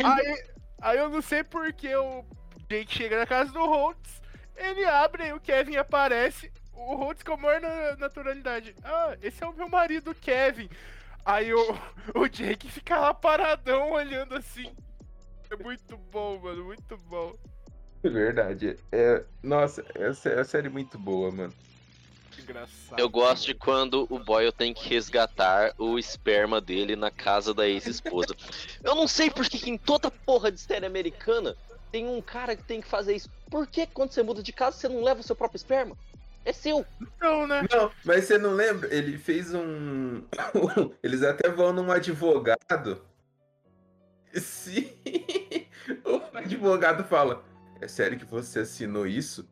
B: Aí, aí eu não sei porque o Jake chega na casa do Holtz, ele abre e o Kevin aparece. O Holtz com a maior na- naturalidade. Ah, esse é o meu marido, Kevin. Aí o, o Jake fica lá paradão olhando assim. É muito bom, mano, muito bom.
C: É verdade. É, nossa, essa é uma série muito boa, mano.
B: Engraçado.
A: Eu gosto de quando o Boyle tem que resgatar o esperma dele na casa da ex-esposa. Eu não sei por que em toda porra de série americana tem um cara que tem que fazer isso. Por que quando você muda de casa você não leva o seu próprio esperma? É seu.
B: Não, né?
C: Não, mas você não lembra? Ele fez um. Eles até vão num advogado. Sim. O advogado fala: É sério que você assinou isso?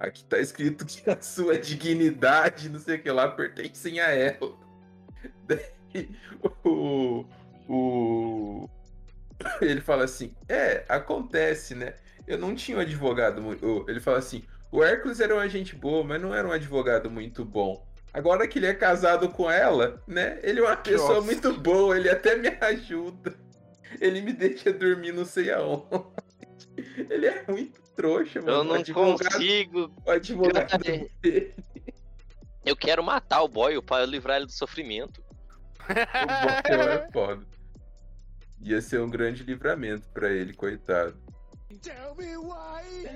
C: Aqui tá escrito que a sua dignidade, não sei o que lá, pertencem a ela. Daí, o. O. Ele fala assim: É, acontece, né? Eu não tinha um advogado muito. Ele fala assim: o Hércules era um agente boa, mas não era um advogado muito bom. Agora que ele é casado com ela, né? Ele é uma pessoa
B: Nossa.
C: muito boa, ele até me ajuda. Ele me deixa dormir não sei aonde. Ele é muito trouxa, mano.
A: Eu não
C: advogado,
A: consigo.
C: o advogado dele,
A: Eu quero matar o Boyle para livrar ele do sofrimento.
C: o Boyle é foda. Ia ser um grande livramento pra ele, coitado.
D: Tell me why.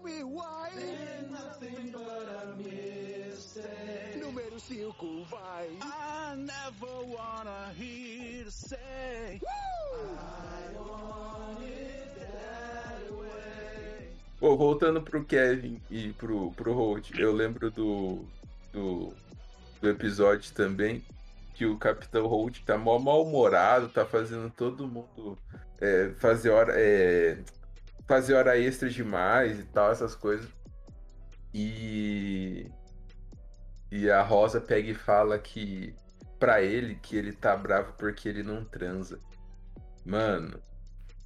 D: Tell me why. Ain't nothing but a mistake. Número 5 vai. I never wanna hear you say. I want it that way.
C: Voltando pro Kevin e pro, pro Holt, eu lembro do, do, do episódio também que o Capitão Holt tá mó mal-humorado, tá fazendo todo mundo é, fazer, hora, é, fazer hora extra demais e tal, essas coisas. E, e a Rosa pega e fala que pra ele que ele tá bravo porque ele não transa. Mano,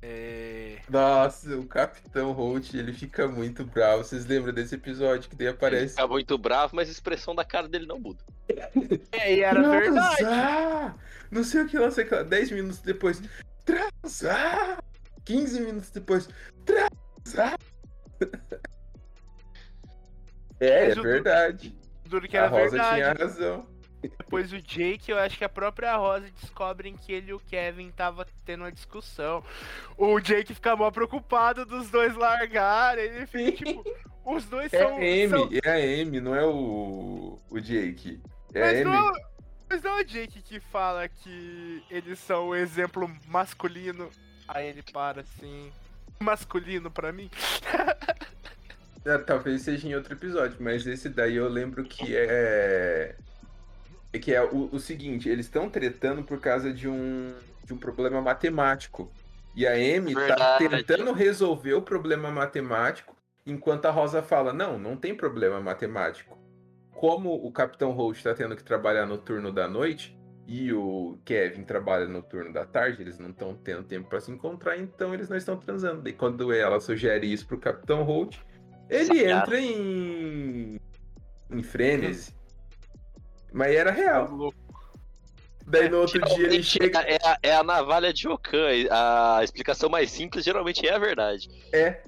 B: É...
C: nossa, o Capitão Holt, ele fica muito bravo. Vocês lembram desse episódio que daí
A: Ele
C: aparece.
A: fica muito bravo, mas a expressão da cara dele não muda.
B: é, e era verdade.
C: Transar! Não sei o que lá, sei que lá. 10 minutos depois. Transar! 15 minutos depois. Transar! É, é
B: Mas
C: verdade.
B: Duro que
C: A
B: era
C: Rosa
B: verdade.
C: tinha razão.
B: Depois o Jake, eu acho que a própria Rosa descobrem que ele e o Kevin tava tendo uma discussão. O Jake fica mal preocupado dos dois largarem. Ele fica tipo. Os dois
C: É
B: são.
C: a Amy,
B: são-
C: é a Amy, não é o, o Jake. É a
B: Mas
C: Amy.
B: não, é, mas não é o Jake que fala que eles são o exemplo masculino. Aí ele para assim. Masculino pra mim?
C: É, talvez seja em outro episódio, mas esse daí eu lembro que é. É que é o, o seguinte, eles estão tretando por causa de um, de um problema matemático. E a Amy tá tentando resolver o problema matemático, enquanto a Rosa fala: não, não tem problema matemático. Como o Capitão Holt está tendo que trabalhar no turno da noite e o Kevin trabalha no turno da tarde, eles não estão tendo tempo para se encontrar, então eles não estão transando. E quando ela sugere isso pro Capitão Holt, ele
A: Sacado.
C: entra em. em frenesi. Mas era real. Daí no outro dia ele chega.
A: é, a, é a navalha de Okan. A explicação mais simples geralmente é a verdade.
C: É.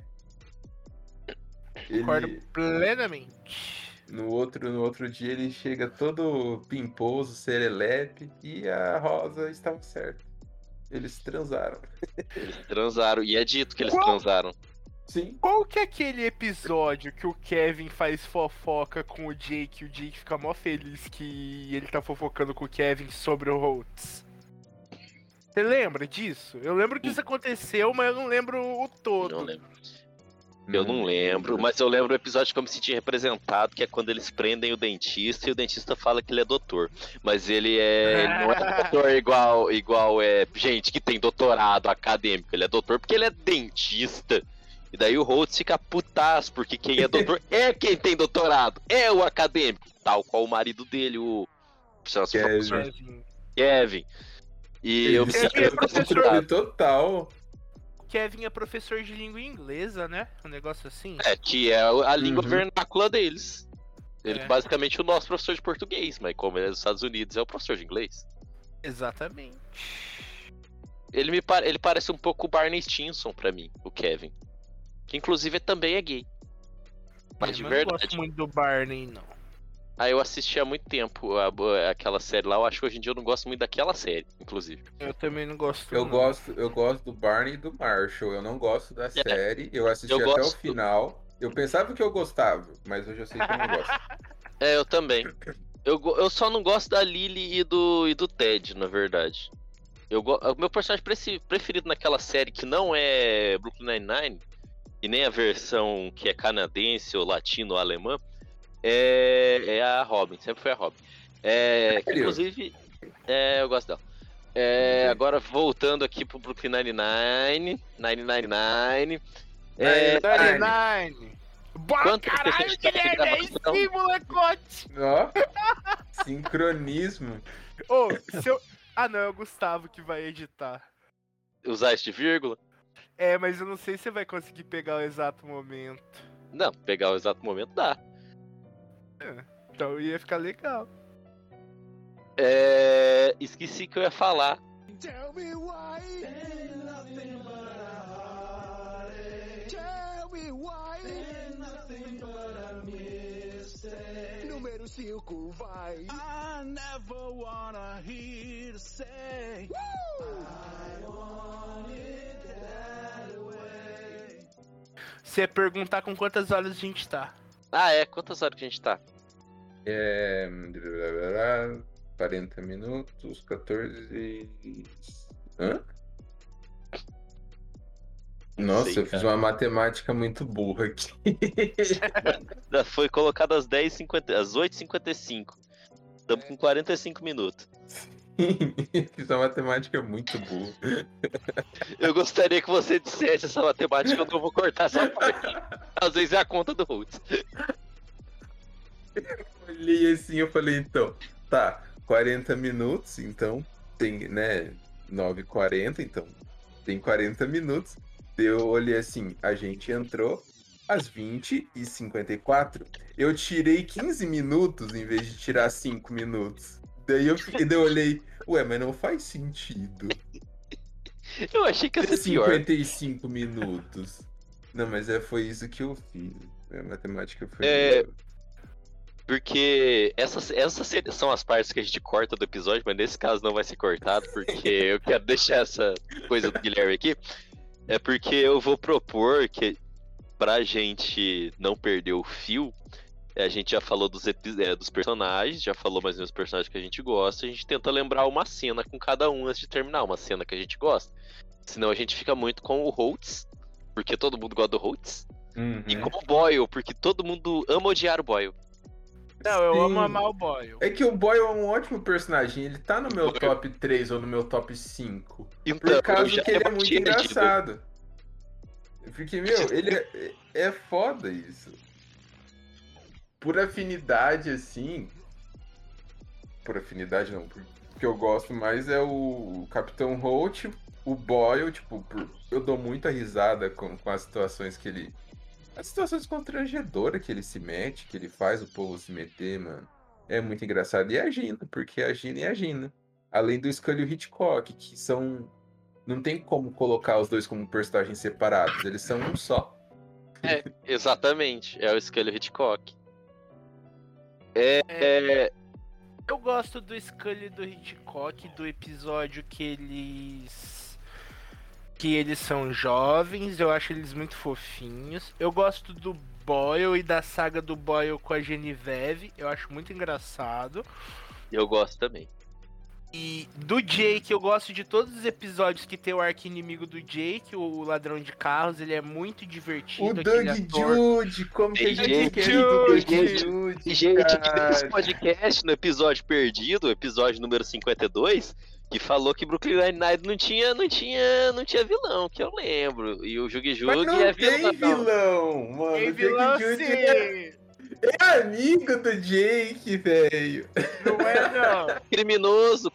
B: Concordo
C: Ele,
B: plenamente.
C: No, outro, no outro dia ele chega todo pimposo, serelepe, e a Rosa estava certa. Eles transaram.
A: Eles transaram. E é dito que eles
B: Qual?
A: transaram.
C: Sim.
B: Qual que é aquele episódio que o Kevin faz fofoca com o Jake e o Jake fica mó feliz que ele tá fofocando com o Kevin sobre o Holtz? Você lembra disso? Eu lembro que isso aconteceu, mas eu não lembro o todo.
A: Não lembro. Eu não lembro, mas eu lembro o episódio que eu me senti representado, que é quando eles prendem o dentista e o dentista fala que ele é doutor. Mas ele é. ele não é doutor igual, igual é gente que tem doutorado acadêmico. Ele é doutor porque ele é dentista. E daí o Holtz fica putaço, porque quem é doutor é quem tem doutorado, é o acadêmico. Tal qual o marido dele, o.
C: Kevin.
A: professor
B: Kevin.
A: E eu me
C: Ele
A: senti
B: é professor.
A: representado.
C: total.
B: O Kevin é professor de língua inglesa, né? Um negócio assim.
A: É, que é a língua
C: Uhum.
A: vernácula deles. Ele
B: É.
A: basicamente o nosso professor de português, mas como ele é dos Estados Unidos, é o professor de inglês.
B: Exatamente.
A: Ele me pa- ele parece um pouco o Barney Stinson pra mim, o Kevin. Que inclusive também é gay. Mas
B: É,
A: de
B: mas eu não
A: verdade.
B: gosto muito do Barney, não.
A: Ah, eu assisti há muito tempo a- a- aquela série lá. Eu acho que hoje em dia eu não gosto muito daquela série, inclusive.
B: Eu também não gosto.
C: Eu
B: não.
C: gosto, eu gosto do Barney e do Marshall. Eu não gosto da série. Eu assisti
A: eu
C: até o final. Eu pensava que eu gostava, mas hoje eu sei que eu não gosto.
A: É, eu também. Eu, eu só não gosto da Lily e do, e do Ted, na verdade. Eu o meu personagem preferido naquela série, que não é Brooklyn Nine-Nine, e nem a versão que é canadense ou latino ou alemã, é, é a Robin. Sempre foi a Robin. É, que, inclusive, é, eu gosto dela. É, agora, voltando aqui pro Brooklyn Nine-Nine, 999. É,
B: 99. Bah,
A: Quantas
B: caralho, Guilherme, é isso molecote.
C: Ó, sincronismo.
B: Ô, se eu... Ah, não, é o Gustavo que vai editar.
A: usar este vírgula.
B: É, mas eu não sei se você vai conseguir pegar o exato momento.
A: Não, pegar o exato momento dá.
B: Então ia ficar legal.
A: É... Esqueci que eu ia falar.
D: Tell me why. Tell me why. Número 5 vai. I never wanna hear you say. I want it that way.
B: Você perguntar com quantas horas a gente tá.
A: Ah, é? Quantas horas que a gente tá?
C: É. 40 minutos, 14. Hã? Nossa,
A: sei,
C: eu fiz
A: cara.
C: uma matemática muito burra aqui.
A: Foi colocado às 10h50, às 8h55. Estamos com 45 minutos.
C: uma matemática muito burra.
A: Eu gostaria que você dissesse essa matemática, eu não vou cortar essa parte. Às vezes é a conta do Roots.
C: Olhei assim, eu falei, então, tá, 40 minutos, então tem, né, 9h40, então tem 40 minutos. Eu olhei assim, a gente entrou às 20 e 54 Eu tirei 15 minutos em vez de tirar 5 minutos. Daí eu, fiquei, daí eu olhei, ué, mas não faz sentido.
A: Eu achei que ia ser pior.
C: 55 minutos. Não, mas é, foi isso que eu fiz. A matemática foi.
A: É, Porque essas, essas são as partes que a gente corta do episódio, mas nesse caso não vai ser cortado, porque eu quero deixar essa coisa do Guilherme aqui. É porque eu vou propor que, pra gente não perder o fio, é, a gente já falou dos, é, dos personagens, já falou mais ou menos dos personagens que a gente gosta, a gente tenta lembrar uma cena com cada um antes de terminar, uma cena que a gente gosta. Senão a gente fica muito com o Holtz, porque todo mundo gosta do Holtz,
C: Uhum.
A: e com o Boyle, porque todo mundo ama odiar o Boyle.
B: Não, eu
C: Sim.
B: amo amar o Boyle.
C: É que o Boyle é um ótimo personagem, ele tá no meu top 3 ou no meu top 5.
A: Então,
C: Por causa que ele é muito
A: bati perdido.
C: engraçado. Porque, meu, ele é, é foda isso. Por afinidade, assim. Por afinidade não, por- o que eu gosto mais é o Capitão Holt, o Boyle, tipo, por- eu dou muita risada com, com as situações que ele. As situações constrangedoras que ele se mete, que ele faz o povo se meter, mano. É muito engraçado. E a Gina, porque a Gina é a Gina. Além do Scully e o Hitchcock, que são. Não tem como colocar os dois como personagens separados, eles são um só.
A: Exatamente, é o Scully Hitchcock. É, é,
B: Eu gosto do Scully e do Hitchcock, do episódio que eles. Que eles são jovens, eu acho eles muito fofinhos. Eu gosto do Boyle e da saga do Boyle com a Genevieve, eu acho muito engraçado.
A: eu gosto também.
B: E do Jake, eu gosto de todos os episódios que tem o arco inimigo do Jake, o ladrão de carros, ele é muito divertido.
C: O
B: aquele
C: Doug
B: ator.
C: Jude, como que a
A: Tem
C: gente
A: gente-
C: Jude?
A: E, gente, que fez esse podcast no episódio perdido, episódio número 52, que falou que Brooklyn Nine-Nine não tinha, não, tinha, não tinha vilão, que eu lembro. E o Jug Jug
C: não
A: é
C: tem
A: vilão.
C: vilão, mano.
B: Tem vilão
C: Doug Jude é, é amigo do Jake, velho.
B: Não é não!
A: Criminoso.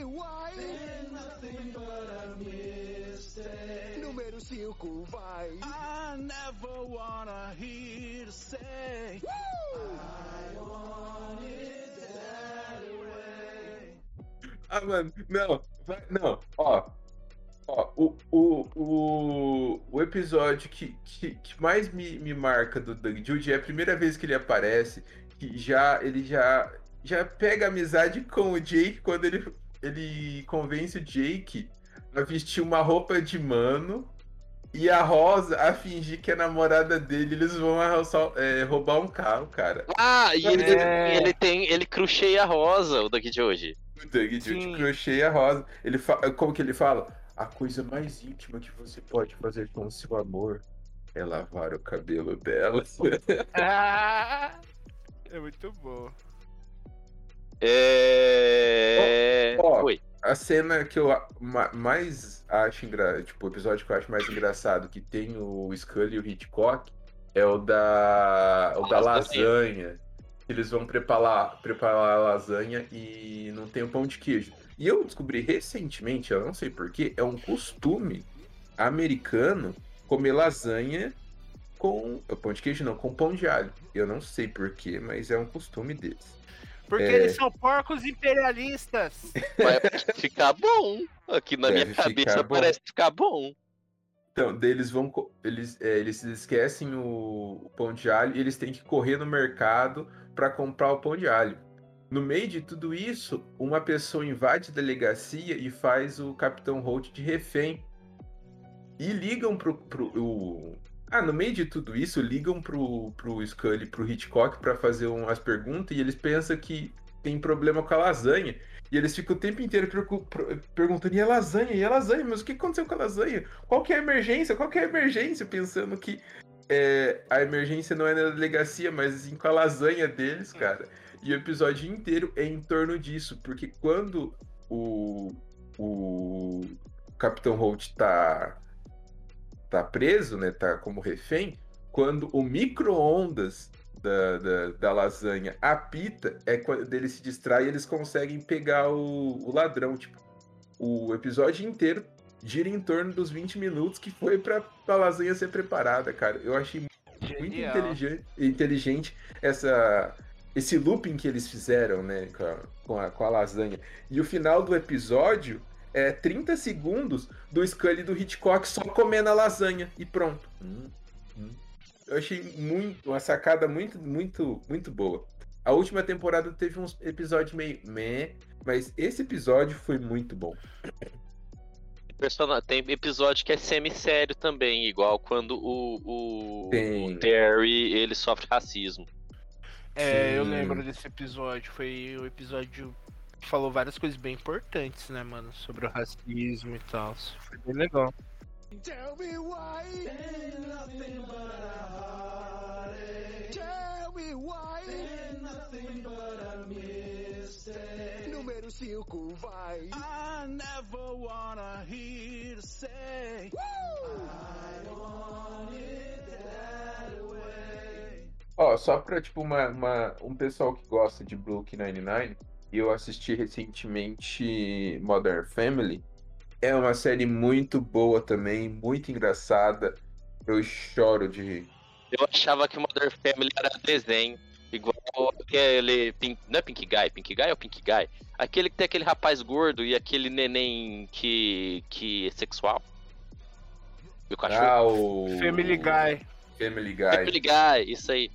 D: Me why. Ain't nothing but a mistake. Número 5 vai. I never wanna hear you say. I want it that way.
C: Ah, mano, não, não, ó. Ó, o, o, o, o episódio que, que, que mais me, me marca do Doug Jude é a primeira vez que ele aparece, que já ele já, já pega amizade com o Jake quando ele, ele convence o Jake a vestir uma roupa de mano e a Rosa a fingir que é namorada dele. Eles vão arroçar- é, roubar um carro, cara.
A: Ah, e ele,
B: É.
A: ele tem. Ele crucheia a rosa, o daqui de hoje.
C: O Doug de
B: Sim.
C: crochê a Rosa. Ele fa... Como que ele fala? A coisa mais íntima que você pode fazer com o seu amor é lavar o cabelo dela.
B: Ah, é muito bom.
A: É.
C: Ó, ó.
A: Oi.
C: A cena que eu mais acho engraçado, tipo, o episódio que eu acho mais engraçado, que tem o Scully e o Hitchcock, é o da, o da
A: Lasanha.
C: Eles vão preparar, preparar a lasanha e não tem o pão de queijo. E eu descobri recentemente, eu não sei porquê, é um costume americano comer lasanha com. o Pão de queijo não, com pão de alho. Eu não sei porquê, mas é um costume deles.
B: Porque
C: É.
B: eles são porcos imperialistas.
A: Vai ficar bom. Aqui na minha
C: Deve
A: cabeça
C: ficar bom.
A: parece ficar bom.
C: Então, eles vão. Eles, é, eles esquecem o, o pão de alho e eles têm que correr no mercado para comprar o pão de alho. No meio de tudo isso, uma pessoa invade a delegacia e faz o Capitão Holt de refém. E ligam pro. pro o... Ah, no meio de tudo isso, ligam pro, pro Scully, pro Hitchcock para fazer umas perguntas e eles pensam que tem problema com a lasanha. E eles ficam o tempo inteiro perguntando: e a lasanha? E a lasanha? Mas o que aconteceu com a lasanha? Qual que é a emergência? Qual que é a emergência? Pensando que é, a emergência não é na delegacia, mas sim com a lasanha deles, cara. E o episódio inteiro é em torno disso, porque quando o, o Capitão Holt tá, tá preso, né? Tá como refém, quando o micro-ondas da, da, da lasanha apita, é quando ele se distrai e eles conseguem pegar o, o ladrão. Tipo, o episódio inteiro gira em torno dos 20 minutos que foi pra, pra lasanha ser preparada, cara. Eu achei muito
B: Genial.
C: inteligente, inteligente essa, esse looping que eles fizeram, né, com a, com, a, com a lasanha. E o final do episódio é 30 segundos do Scully do Hitchcock só comendo a lasanha e pronto. Hum, hum. Eu achei muito, uma sacada muito, muito, muito boa. A última temporada teve uns episódios meio meh, mas esse episódio foi muito bom.
A: Tem episódio que é semi-sério também, igual quando o, o, o Terry ele sofre racismo.
B: É, eu
C: Sim.
B: lembro desse episódio. Foi o episódio falou várias coisas bem importantes, né, mano? Sobre o racismo e tal. Foi bem legal.
D: Tell me why. Ain't nothing but a heartache. Tell me why. Ain't nothing but a mistake. Número 5 vai. I never wanna hear you say. I want it that way.
C: Ó, só pra, tipo, uma, uma- um pessoal que gosta de Brooklyn Nine-Nine, eu assisti recentemente Modern Family. É uma série muito boa também, muito engraçada. Eu choro de rir.
A: Eu achava que o Modern Family era desenho, igual aquele. Pink- não é Pink Guy? Pink Guy ou Pink Guy? Aquele que tem aquele rapaz gordo e aquele neném que, que é sexual. E o cachorro?
C: Ah, o...
B: Family Guy.
C: Family Guy.
A: Family Guy, isso aí.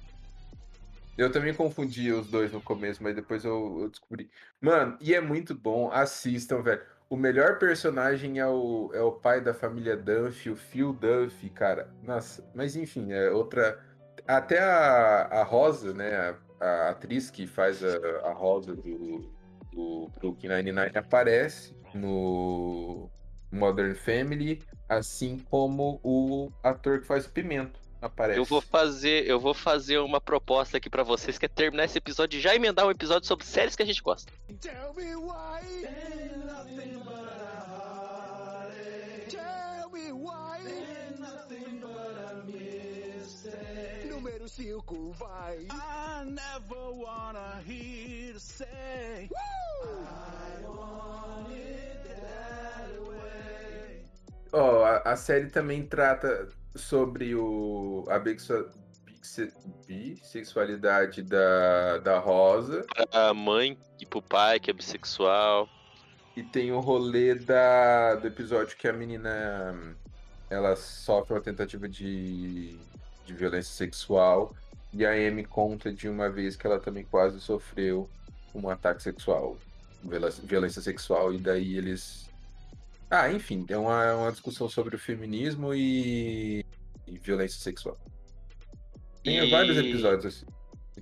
C: Eu também confundi os dois no começo, mas depois eu, eu descobri. Mano, e é muito bom, assistam, velho. O melhor personagem é o, é o pai da família Duffy, o Phil Duffy, cara. Nossa, mas enfim, é outra. Até a, a Rosa, né? A, a atriz que faz a, a Rosa do, do Brooklyn Nine-Nine aparece no Modern Family, assim como o ator que faz o Pimento aparece.
A: Eu vou fazer, eu vou fazer uma proposta aqui pra vocês que é terminar esse episódio e já emendar um episódio sobre séries que a gente gosta.
D: Tell me why. Tell me why. Número 5 vai. I never wanna hear say. I want it that way.
C: Ó, a, a série também trata sobre o, a bissexualidade da, da Rosa.
A: Pra mãe e pro pai que é bissexual.
C: e tem o rolê da, do episódio que a menina ela sofre uma tentativa de, de violência sexual. E a Amy conta de uma vez que ela também quase sofreu um ataque sexual, violência sexual. E daí eles Ah, enfim, é uma, uma discussão sobre o feminismo e, e violência sexual. Tem
A: E-
C: vários episódios assim.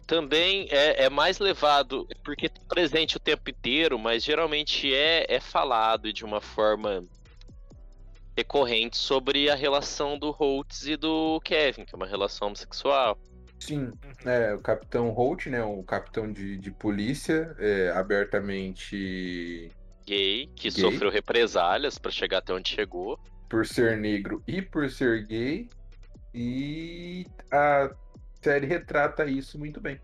A: Também é, é mais levado, porque tá presente o tempo inteiro, mas geralmente é, é falado de uma forma recorrente sobre a relação do Holtz e do Kevin, que é uma relação homossexual.
C: Sim, é, o Capitão Holt, né, o capitão de, de polícia, é, abertamente
A: Gay, que
C: Gay.
A: sofreu represálias pra chegar até onde chegou.
C: por ser negro e por ser gay, e a série retrata isso muito bem.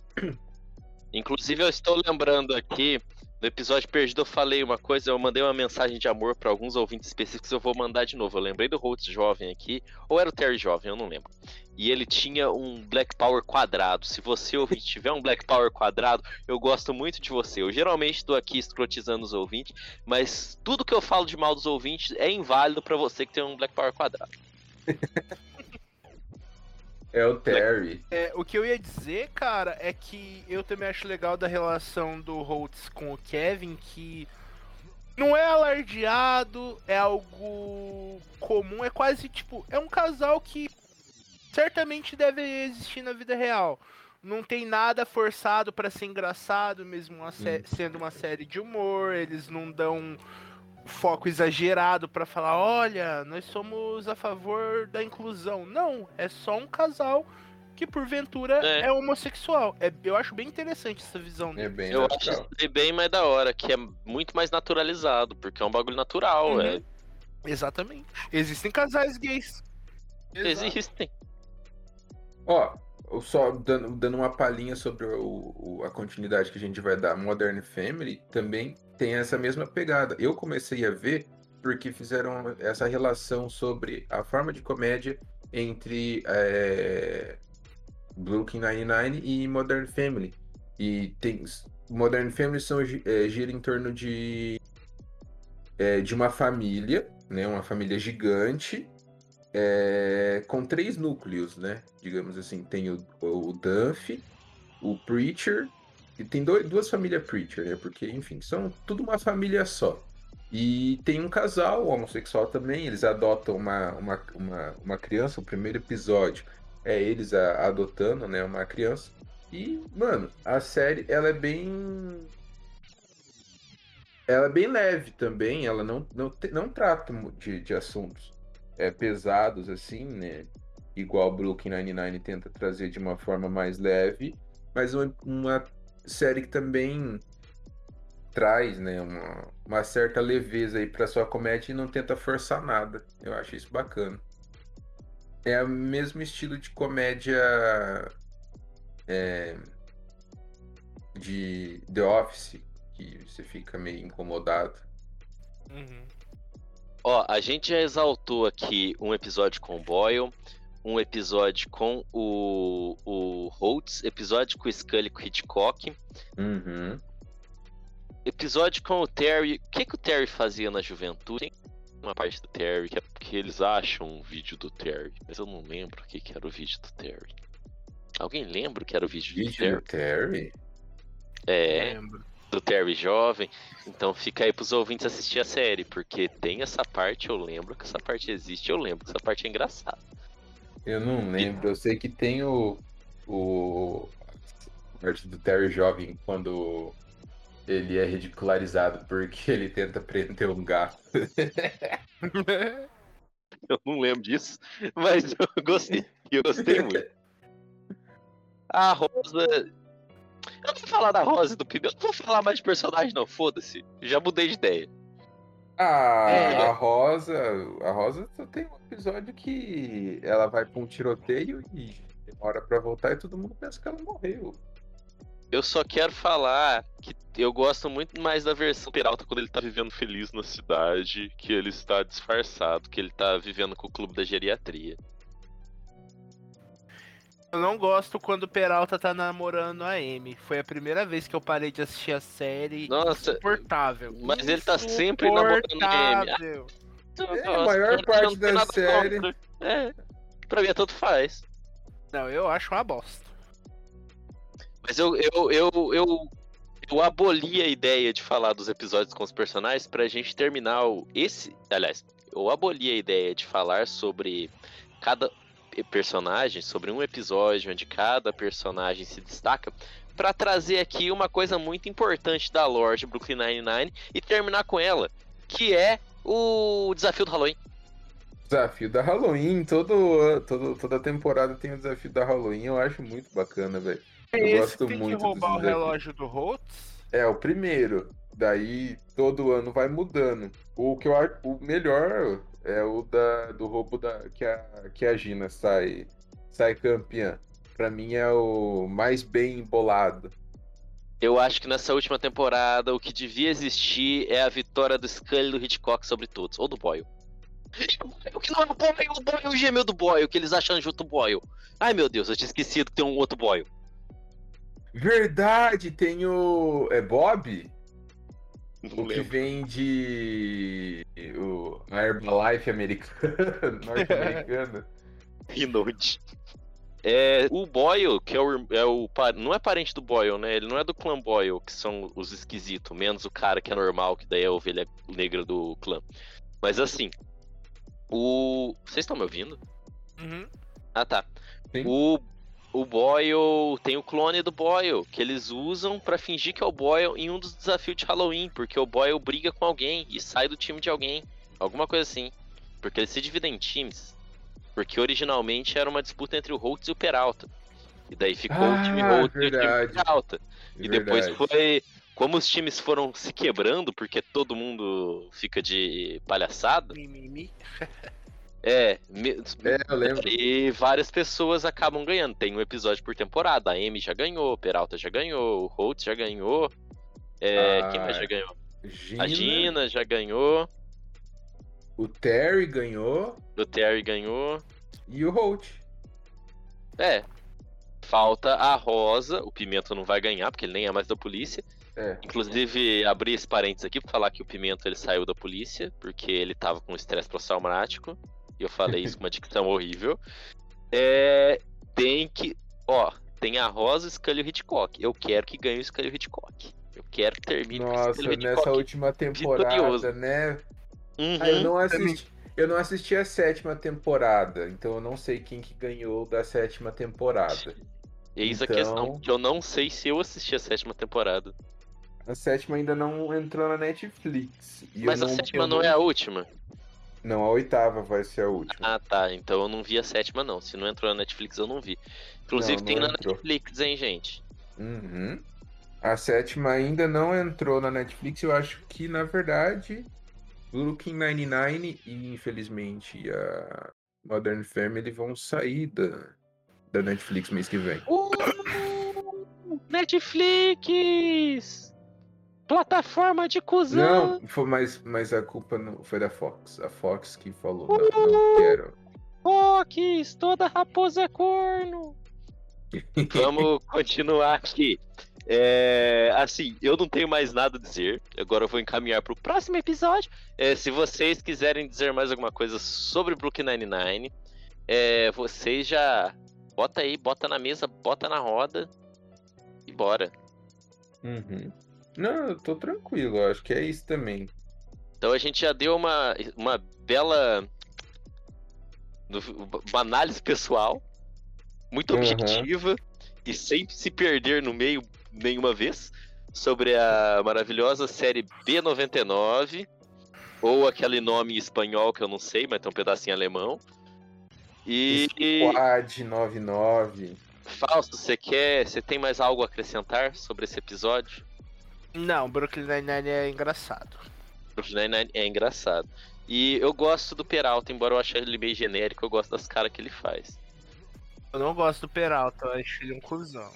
A: Inclusive, eu estou lembrando aqui, no episódio perdido eu falei uma coisa, eu mandei uma mensagem de amor para alguns ouvintes específicos, eu vou mandar de novo. Eu lembrei do Holtz jovem aqui, ou era o Terry jovem, eu não lembro. E ele tinha um Black Power quadrado. Se você ouvinte tiver um Black Power quadrado, eu gosto muito de você. Eu geralmente estou aqui escrotizando os ouvintes, mas tudo que eu falo de mal dos ouvintes é inválido para você que tem um Black Power quadrado.
C: É o Terry.
B: É, o que eu ia dizer, cara, é que eu também acho legal da relação do Holtz com o Kevin, que não é alardeado, é algo comum, é quase tipo, é um casal que certamente deve existir na vida real. Não tem nada forçado pra ser engraçado, mesmo uma sendo uma série de humor, eles não dão foco exagerado pra falar, olha, nós somos a favor da inclusão. Não, é só um casal que porventura
A: É.
B: é, homossexual. É, eu acho bem interessante essa visão
C: É
B: dele.
C: bem
A: Eu acho
C: natural.
A: isso daí bem mais da hora, que é muito mais naturalizado, porque é um bagulho natural,
B: Uhum.
A: é.
B: Exatamente. Existem casais gays. Exato.
A: Existem.
C: Ó, só dando, dando uma palhinha sobre o, o- a continuidade que a gente vai dar, Modern Family também tem essa mesma pegada. Eu comecei a ver porque fizeram essa relação sobre a forma de comédia entre é, Brooklyn Nine-Nine e Modern Family. E tem Modern Family são, é, gira em torno de é, de uma família, né, uma família gigante é, com três núcleos, né? Digamos assim, tem o, o Duff, o Preacher, e tem dois, duas famílias Preacher, né? Porque, enfim, são tudo uma família só. E tem um casal homossexual também, eles adotam uma, uma, uma, uma criança, o primeiro episódio é eles a- adotando, né, uma criança. E, mano, a série, ela é bem... Ela é bem leve também, ela não, não, não trata de, de assuntos é, pesados, assim, né? Igual Brooklyn Nine-Nine tenta trazer de uma forma mais leve, mas uma, uma série que também traz, né, uma, uma certa leveza aí pra sua comédia e não tenta forçar nada. Eu acho isso bacana. É o mesmo estilo de comédia é, de The Office, que você fica meio incomodado.
B: Uhum.
A: Ó, a gente já exaltou aqui um episódio com o Boyle, um episódio com o, o Holtz, episódio com o Scully com o Hitchcock,
C: Uhum.
A: episódio com o Terry. O que, que o Terry fazia na juventude? Tem uma parte do Terry que é porque eles acham um vídeo do Terry, mas eu não lembro o que, que era o vídeo do Terry. Alguém lembra o que era o vídeo, do
C: Vídeo
A: Terry?
C: do Terry?
A: É,
B: Lembro.
A: Do Terry jovem. Então fica aí pros ouvintes assistir a série, porque tem essa parte, eu lembro que essa parte existe, eu lembro que essa parte é engraçada.
C: Eu não lembro. Eu sei que tem o. O. a parte do Terry Jovem quando ele é ridicularizado porque ele tenta prender um gato.
A: Eu não lembro disso, mas eu gostei. Eu gostei muito. A Rosa. Eu não vou falar da Rosa e do Pneu, não vou falar mais de personagem, não, foda-se. Já mudei de ideia.
C: Ah,
B: É.
C: a Rosa. A Rosa só tem um episódio que ela vai pra um tiroteio e demora pra voltar e todo mundo pensa que ela morreu.
A: Eu só quero falar que eu gosto muito mais da versão Peralta quando ele tá vivendo feliz na cidade, que ele está disfarçado, que ele tá vivendo com o clube da geriatria.
B: Eu não gosto quando o Peralta tá namorando a Amy. Foi a primeira vez que eu parei de assistir a série.
A: Nossa,
B: Insuportável.
A: mas ele tá sempre namorando a Amy.
B: Insuportável.
C: É, a maior parte da série-
A: É, pra mim é tanto faz.
B: Não, eu acho uma bosta.
A: Mas eu, eu, eu, eu, eu aboli a ideia de falar dos episódios com os personagens pra gente terminar o, esse. Aliás, eu aboli a ideia de falar sobre cada personagem, sobre um episódio onde cada personagem se destaca, para trazer aqui uma coisa muito importante da lore de Brooklyn Nine-Nine e terminar com ela, que é o desafio do Halloween.
C: Desafio da Halloween, todo, todo, toda temporada tem o desafio da Halloween, eu acho muito bacana, velho.
B: É
C: Eu
B: esse
C: gosto
B: tem
C: muito
B: que roubar o relógio do Holtz?
C: É, o primeiro. Daí todo ano vai mudando. O que eu acho o melhor é o da, do roubo da, que, a, que a Gina sai, sai campeã. Pra mim é o mais bem embolado.
A: Eu acho que nessa última temporada o que devia existir é a vitória do Scully e do Hitchcock sobre todos, ou do Boyle. O que não é o Boyle, o Boyle, o gêmeo do Boyle, que eles acham junto o Boyle. Ai meu Deus, eu tinha esquecido que tem um outro Boyle.
C: Verdade, tem o. É Bob?
A: Não
C: O que
A: lembro.
C: vende o, a Herbalife americana, norte-americana.
A: Rinode. É, o Boyle, que é o, é o. Não é parente do Boyle, né? Ele não é do clã Boyle, que são os esquisitos, menos o cara que é normal, que daí é a ovelha negra do clã. Mas assim. O. Vocês estão me ouvindo?
B: Uhum.
A: Ah, tá.
C: Sim.
A: O, o Boyle tem o clone do Boyle, que eles usam pra fingir que é o Boyle em um dos desafios de Halloween, porque o Boyle briga com alguém e sai do time de alguém. Alguma coisa assim. Porque eles se dividem em times. Porque originalmente era uma disputa entre o Holtz e o Peralta. E daí ficou o time
C: Ah,
A: Holtz e o time
C: verdade.
A: Peralta. E depois
C: Verdade.
A: foi. Como os times foram se quebrando, porque todo mundo fica de palhaçada.
B: Mimimi.
A: É, me-
C: É, eu lembro.
A: e várias pessoas acabam ganhando. Tem um episódio por temporada. A Amy já ganhou, o Peralta já ganhou, o Holtz já ganhou. É,
C: Ah,
A: quem mais já ganhou?
C: Gina,
A: A Gina já ganhou.
C: O Terry ganhou
A: O Terry ganhou.
C: e o Holt.
A: É. Falta a Rosa. O Pimento não vai ganhar, porque ele nem é mais da polícia.
C: É.
A: Inclusive, abri esse parênteses aqui pra falar que o Pimento ele saiu da polícia, porque ele tava com estresse pós-traumático. E eu falei isso com uma dicção horrível. É. Tem que. Ó, tem a Rosa, o Scully e o Hitchcock. Eu quero que ganhe o Scully e o Hitchcock. Eu quero que termine com o
C: Nossa,
A: e o
C: nessa
A: Hitchcock.
C: última temporada,
A: vitorioso.
C: né?
A: Uhum.
C: Ah, eu não assisti. Eu não assisti a sétima temporada, então eu não sei quem que ganhou da sétima temporada.
A: Eis a
C: então-
A: questão, que eu não sei se eu assisti a sétima temporada.
C: A sétima ainda não entrou na Netflix. e eu
A: Mas a
C: não-
A: sétima
C: eu
A: não é a última?
C: Não, a oitava vai ser a última.
A: Ah, tá. Então eu não vi a sétima, não. Se não entrou na Netflix, eu não vi. Inclusive
C: Não,
A: tem
C: não
A: na
C: entrou.
A: Netflix, hein, gente?
C: Uhum. A sétima ainda não entrou na Netflix. Eu acho que, na verdade, Brooklyn Nine-Nine e, infelizmente, a Modern Family vão sair da, da Netflix mês que vem.
A: Uh, Netflix! Plataforma de cuzão!
C: Não, foi, mas, mas a culpa não foi da Fox. A Fox que falou, não, não quero.
A: Fox, toda raposa é corno! Vamos continuar aqui. É, assim, eu não tenho mais nada a dizer. Agora eu vou encaminhar para o próximo episódio. É, se vocês quiserem dizer mais alguma coisa sobre Brooklyn Nine-Nine, é, vocês já bota aí, bota na mesa, bota na roda e bora.
C: Uhum. Não, eu tô tranquilo, eu acho que é isso também.
A: Então a gente já deu uma, uma bela uma análise pessoal, muito
C: Uhum.
A: objetiva e sem se perder no meio nenhuma vez sobre a maravilhosa série B99 ou aquele nome em espanhol que eu não sei, mas tem um pedacinho em alemão. E, e
C: Quad 99.
A: Fausto, você quer, você tem mais algo a acrescentar sobre esse episódio?
B: Não, Brooklyn Nine-Nine é engraçado.
A: Brooklyn Nine-Nine é engraçado. E eu gosto do Peralta, embora eu ache ele meio genérico, eu gosto das caras que ele faz.
B: Eu não gosto do Peralta, eu acho ele um cuzão.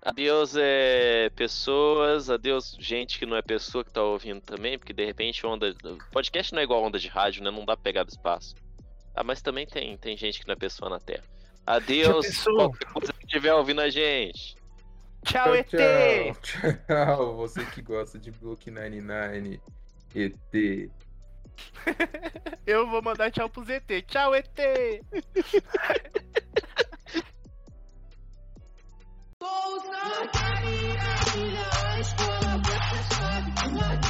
A: Adeus, é, pessoas, adeus, gente que não é pessoa que tá ouvindo também, porque de repente onda. Podcast não é igual onda de rádio, né? Não dá pra pegar do espaço. Ah, mas também tem, tem gente que não é pessoa na Terra. Adeus, qualquer coisa que estiver ouvindo a gente.
B: Tchau, ET!
C: tchau, tchau. Você que gosta de Brooklyn Nine-Nine. ET.
B: Eu vou mandar tchau pro ZT. Tchau, ET!
D: Bolsa!
E: escola, você sabe.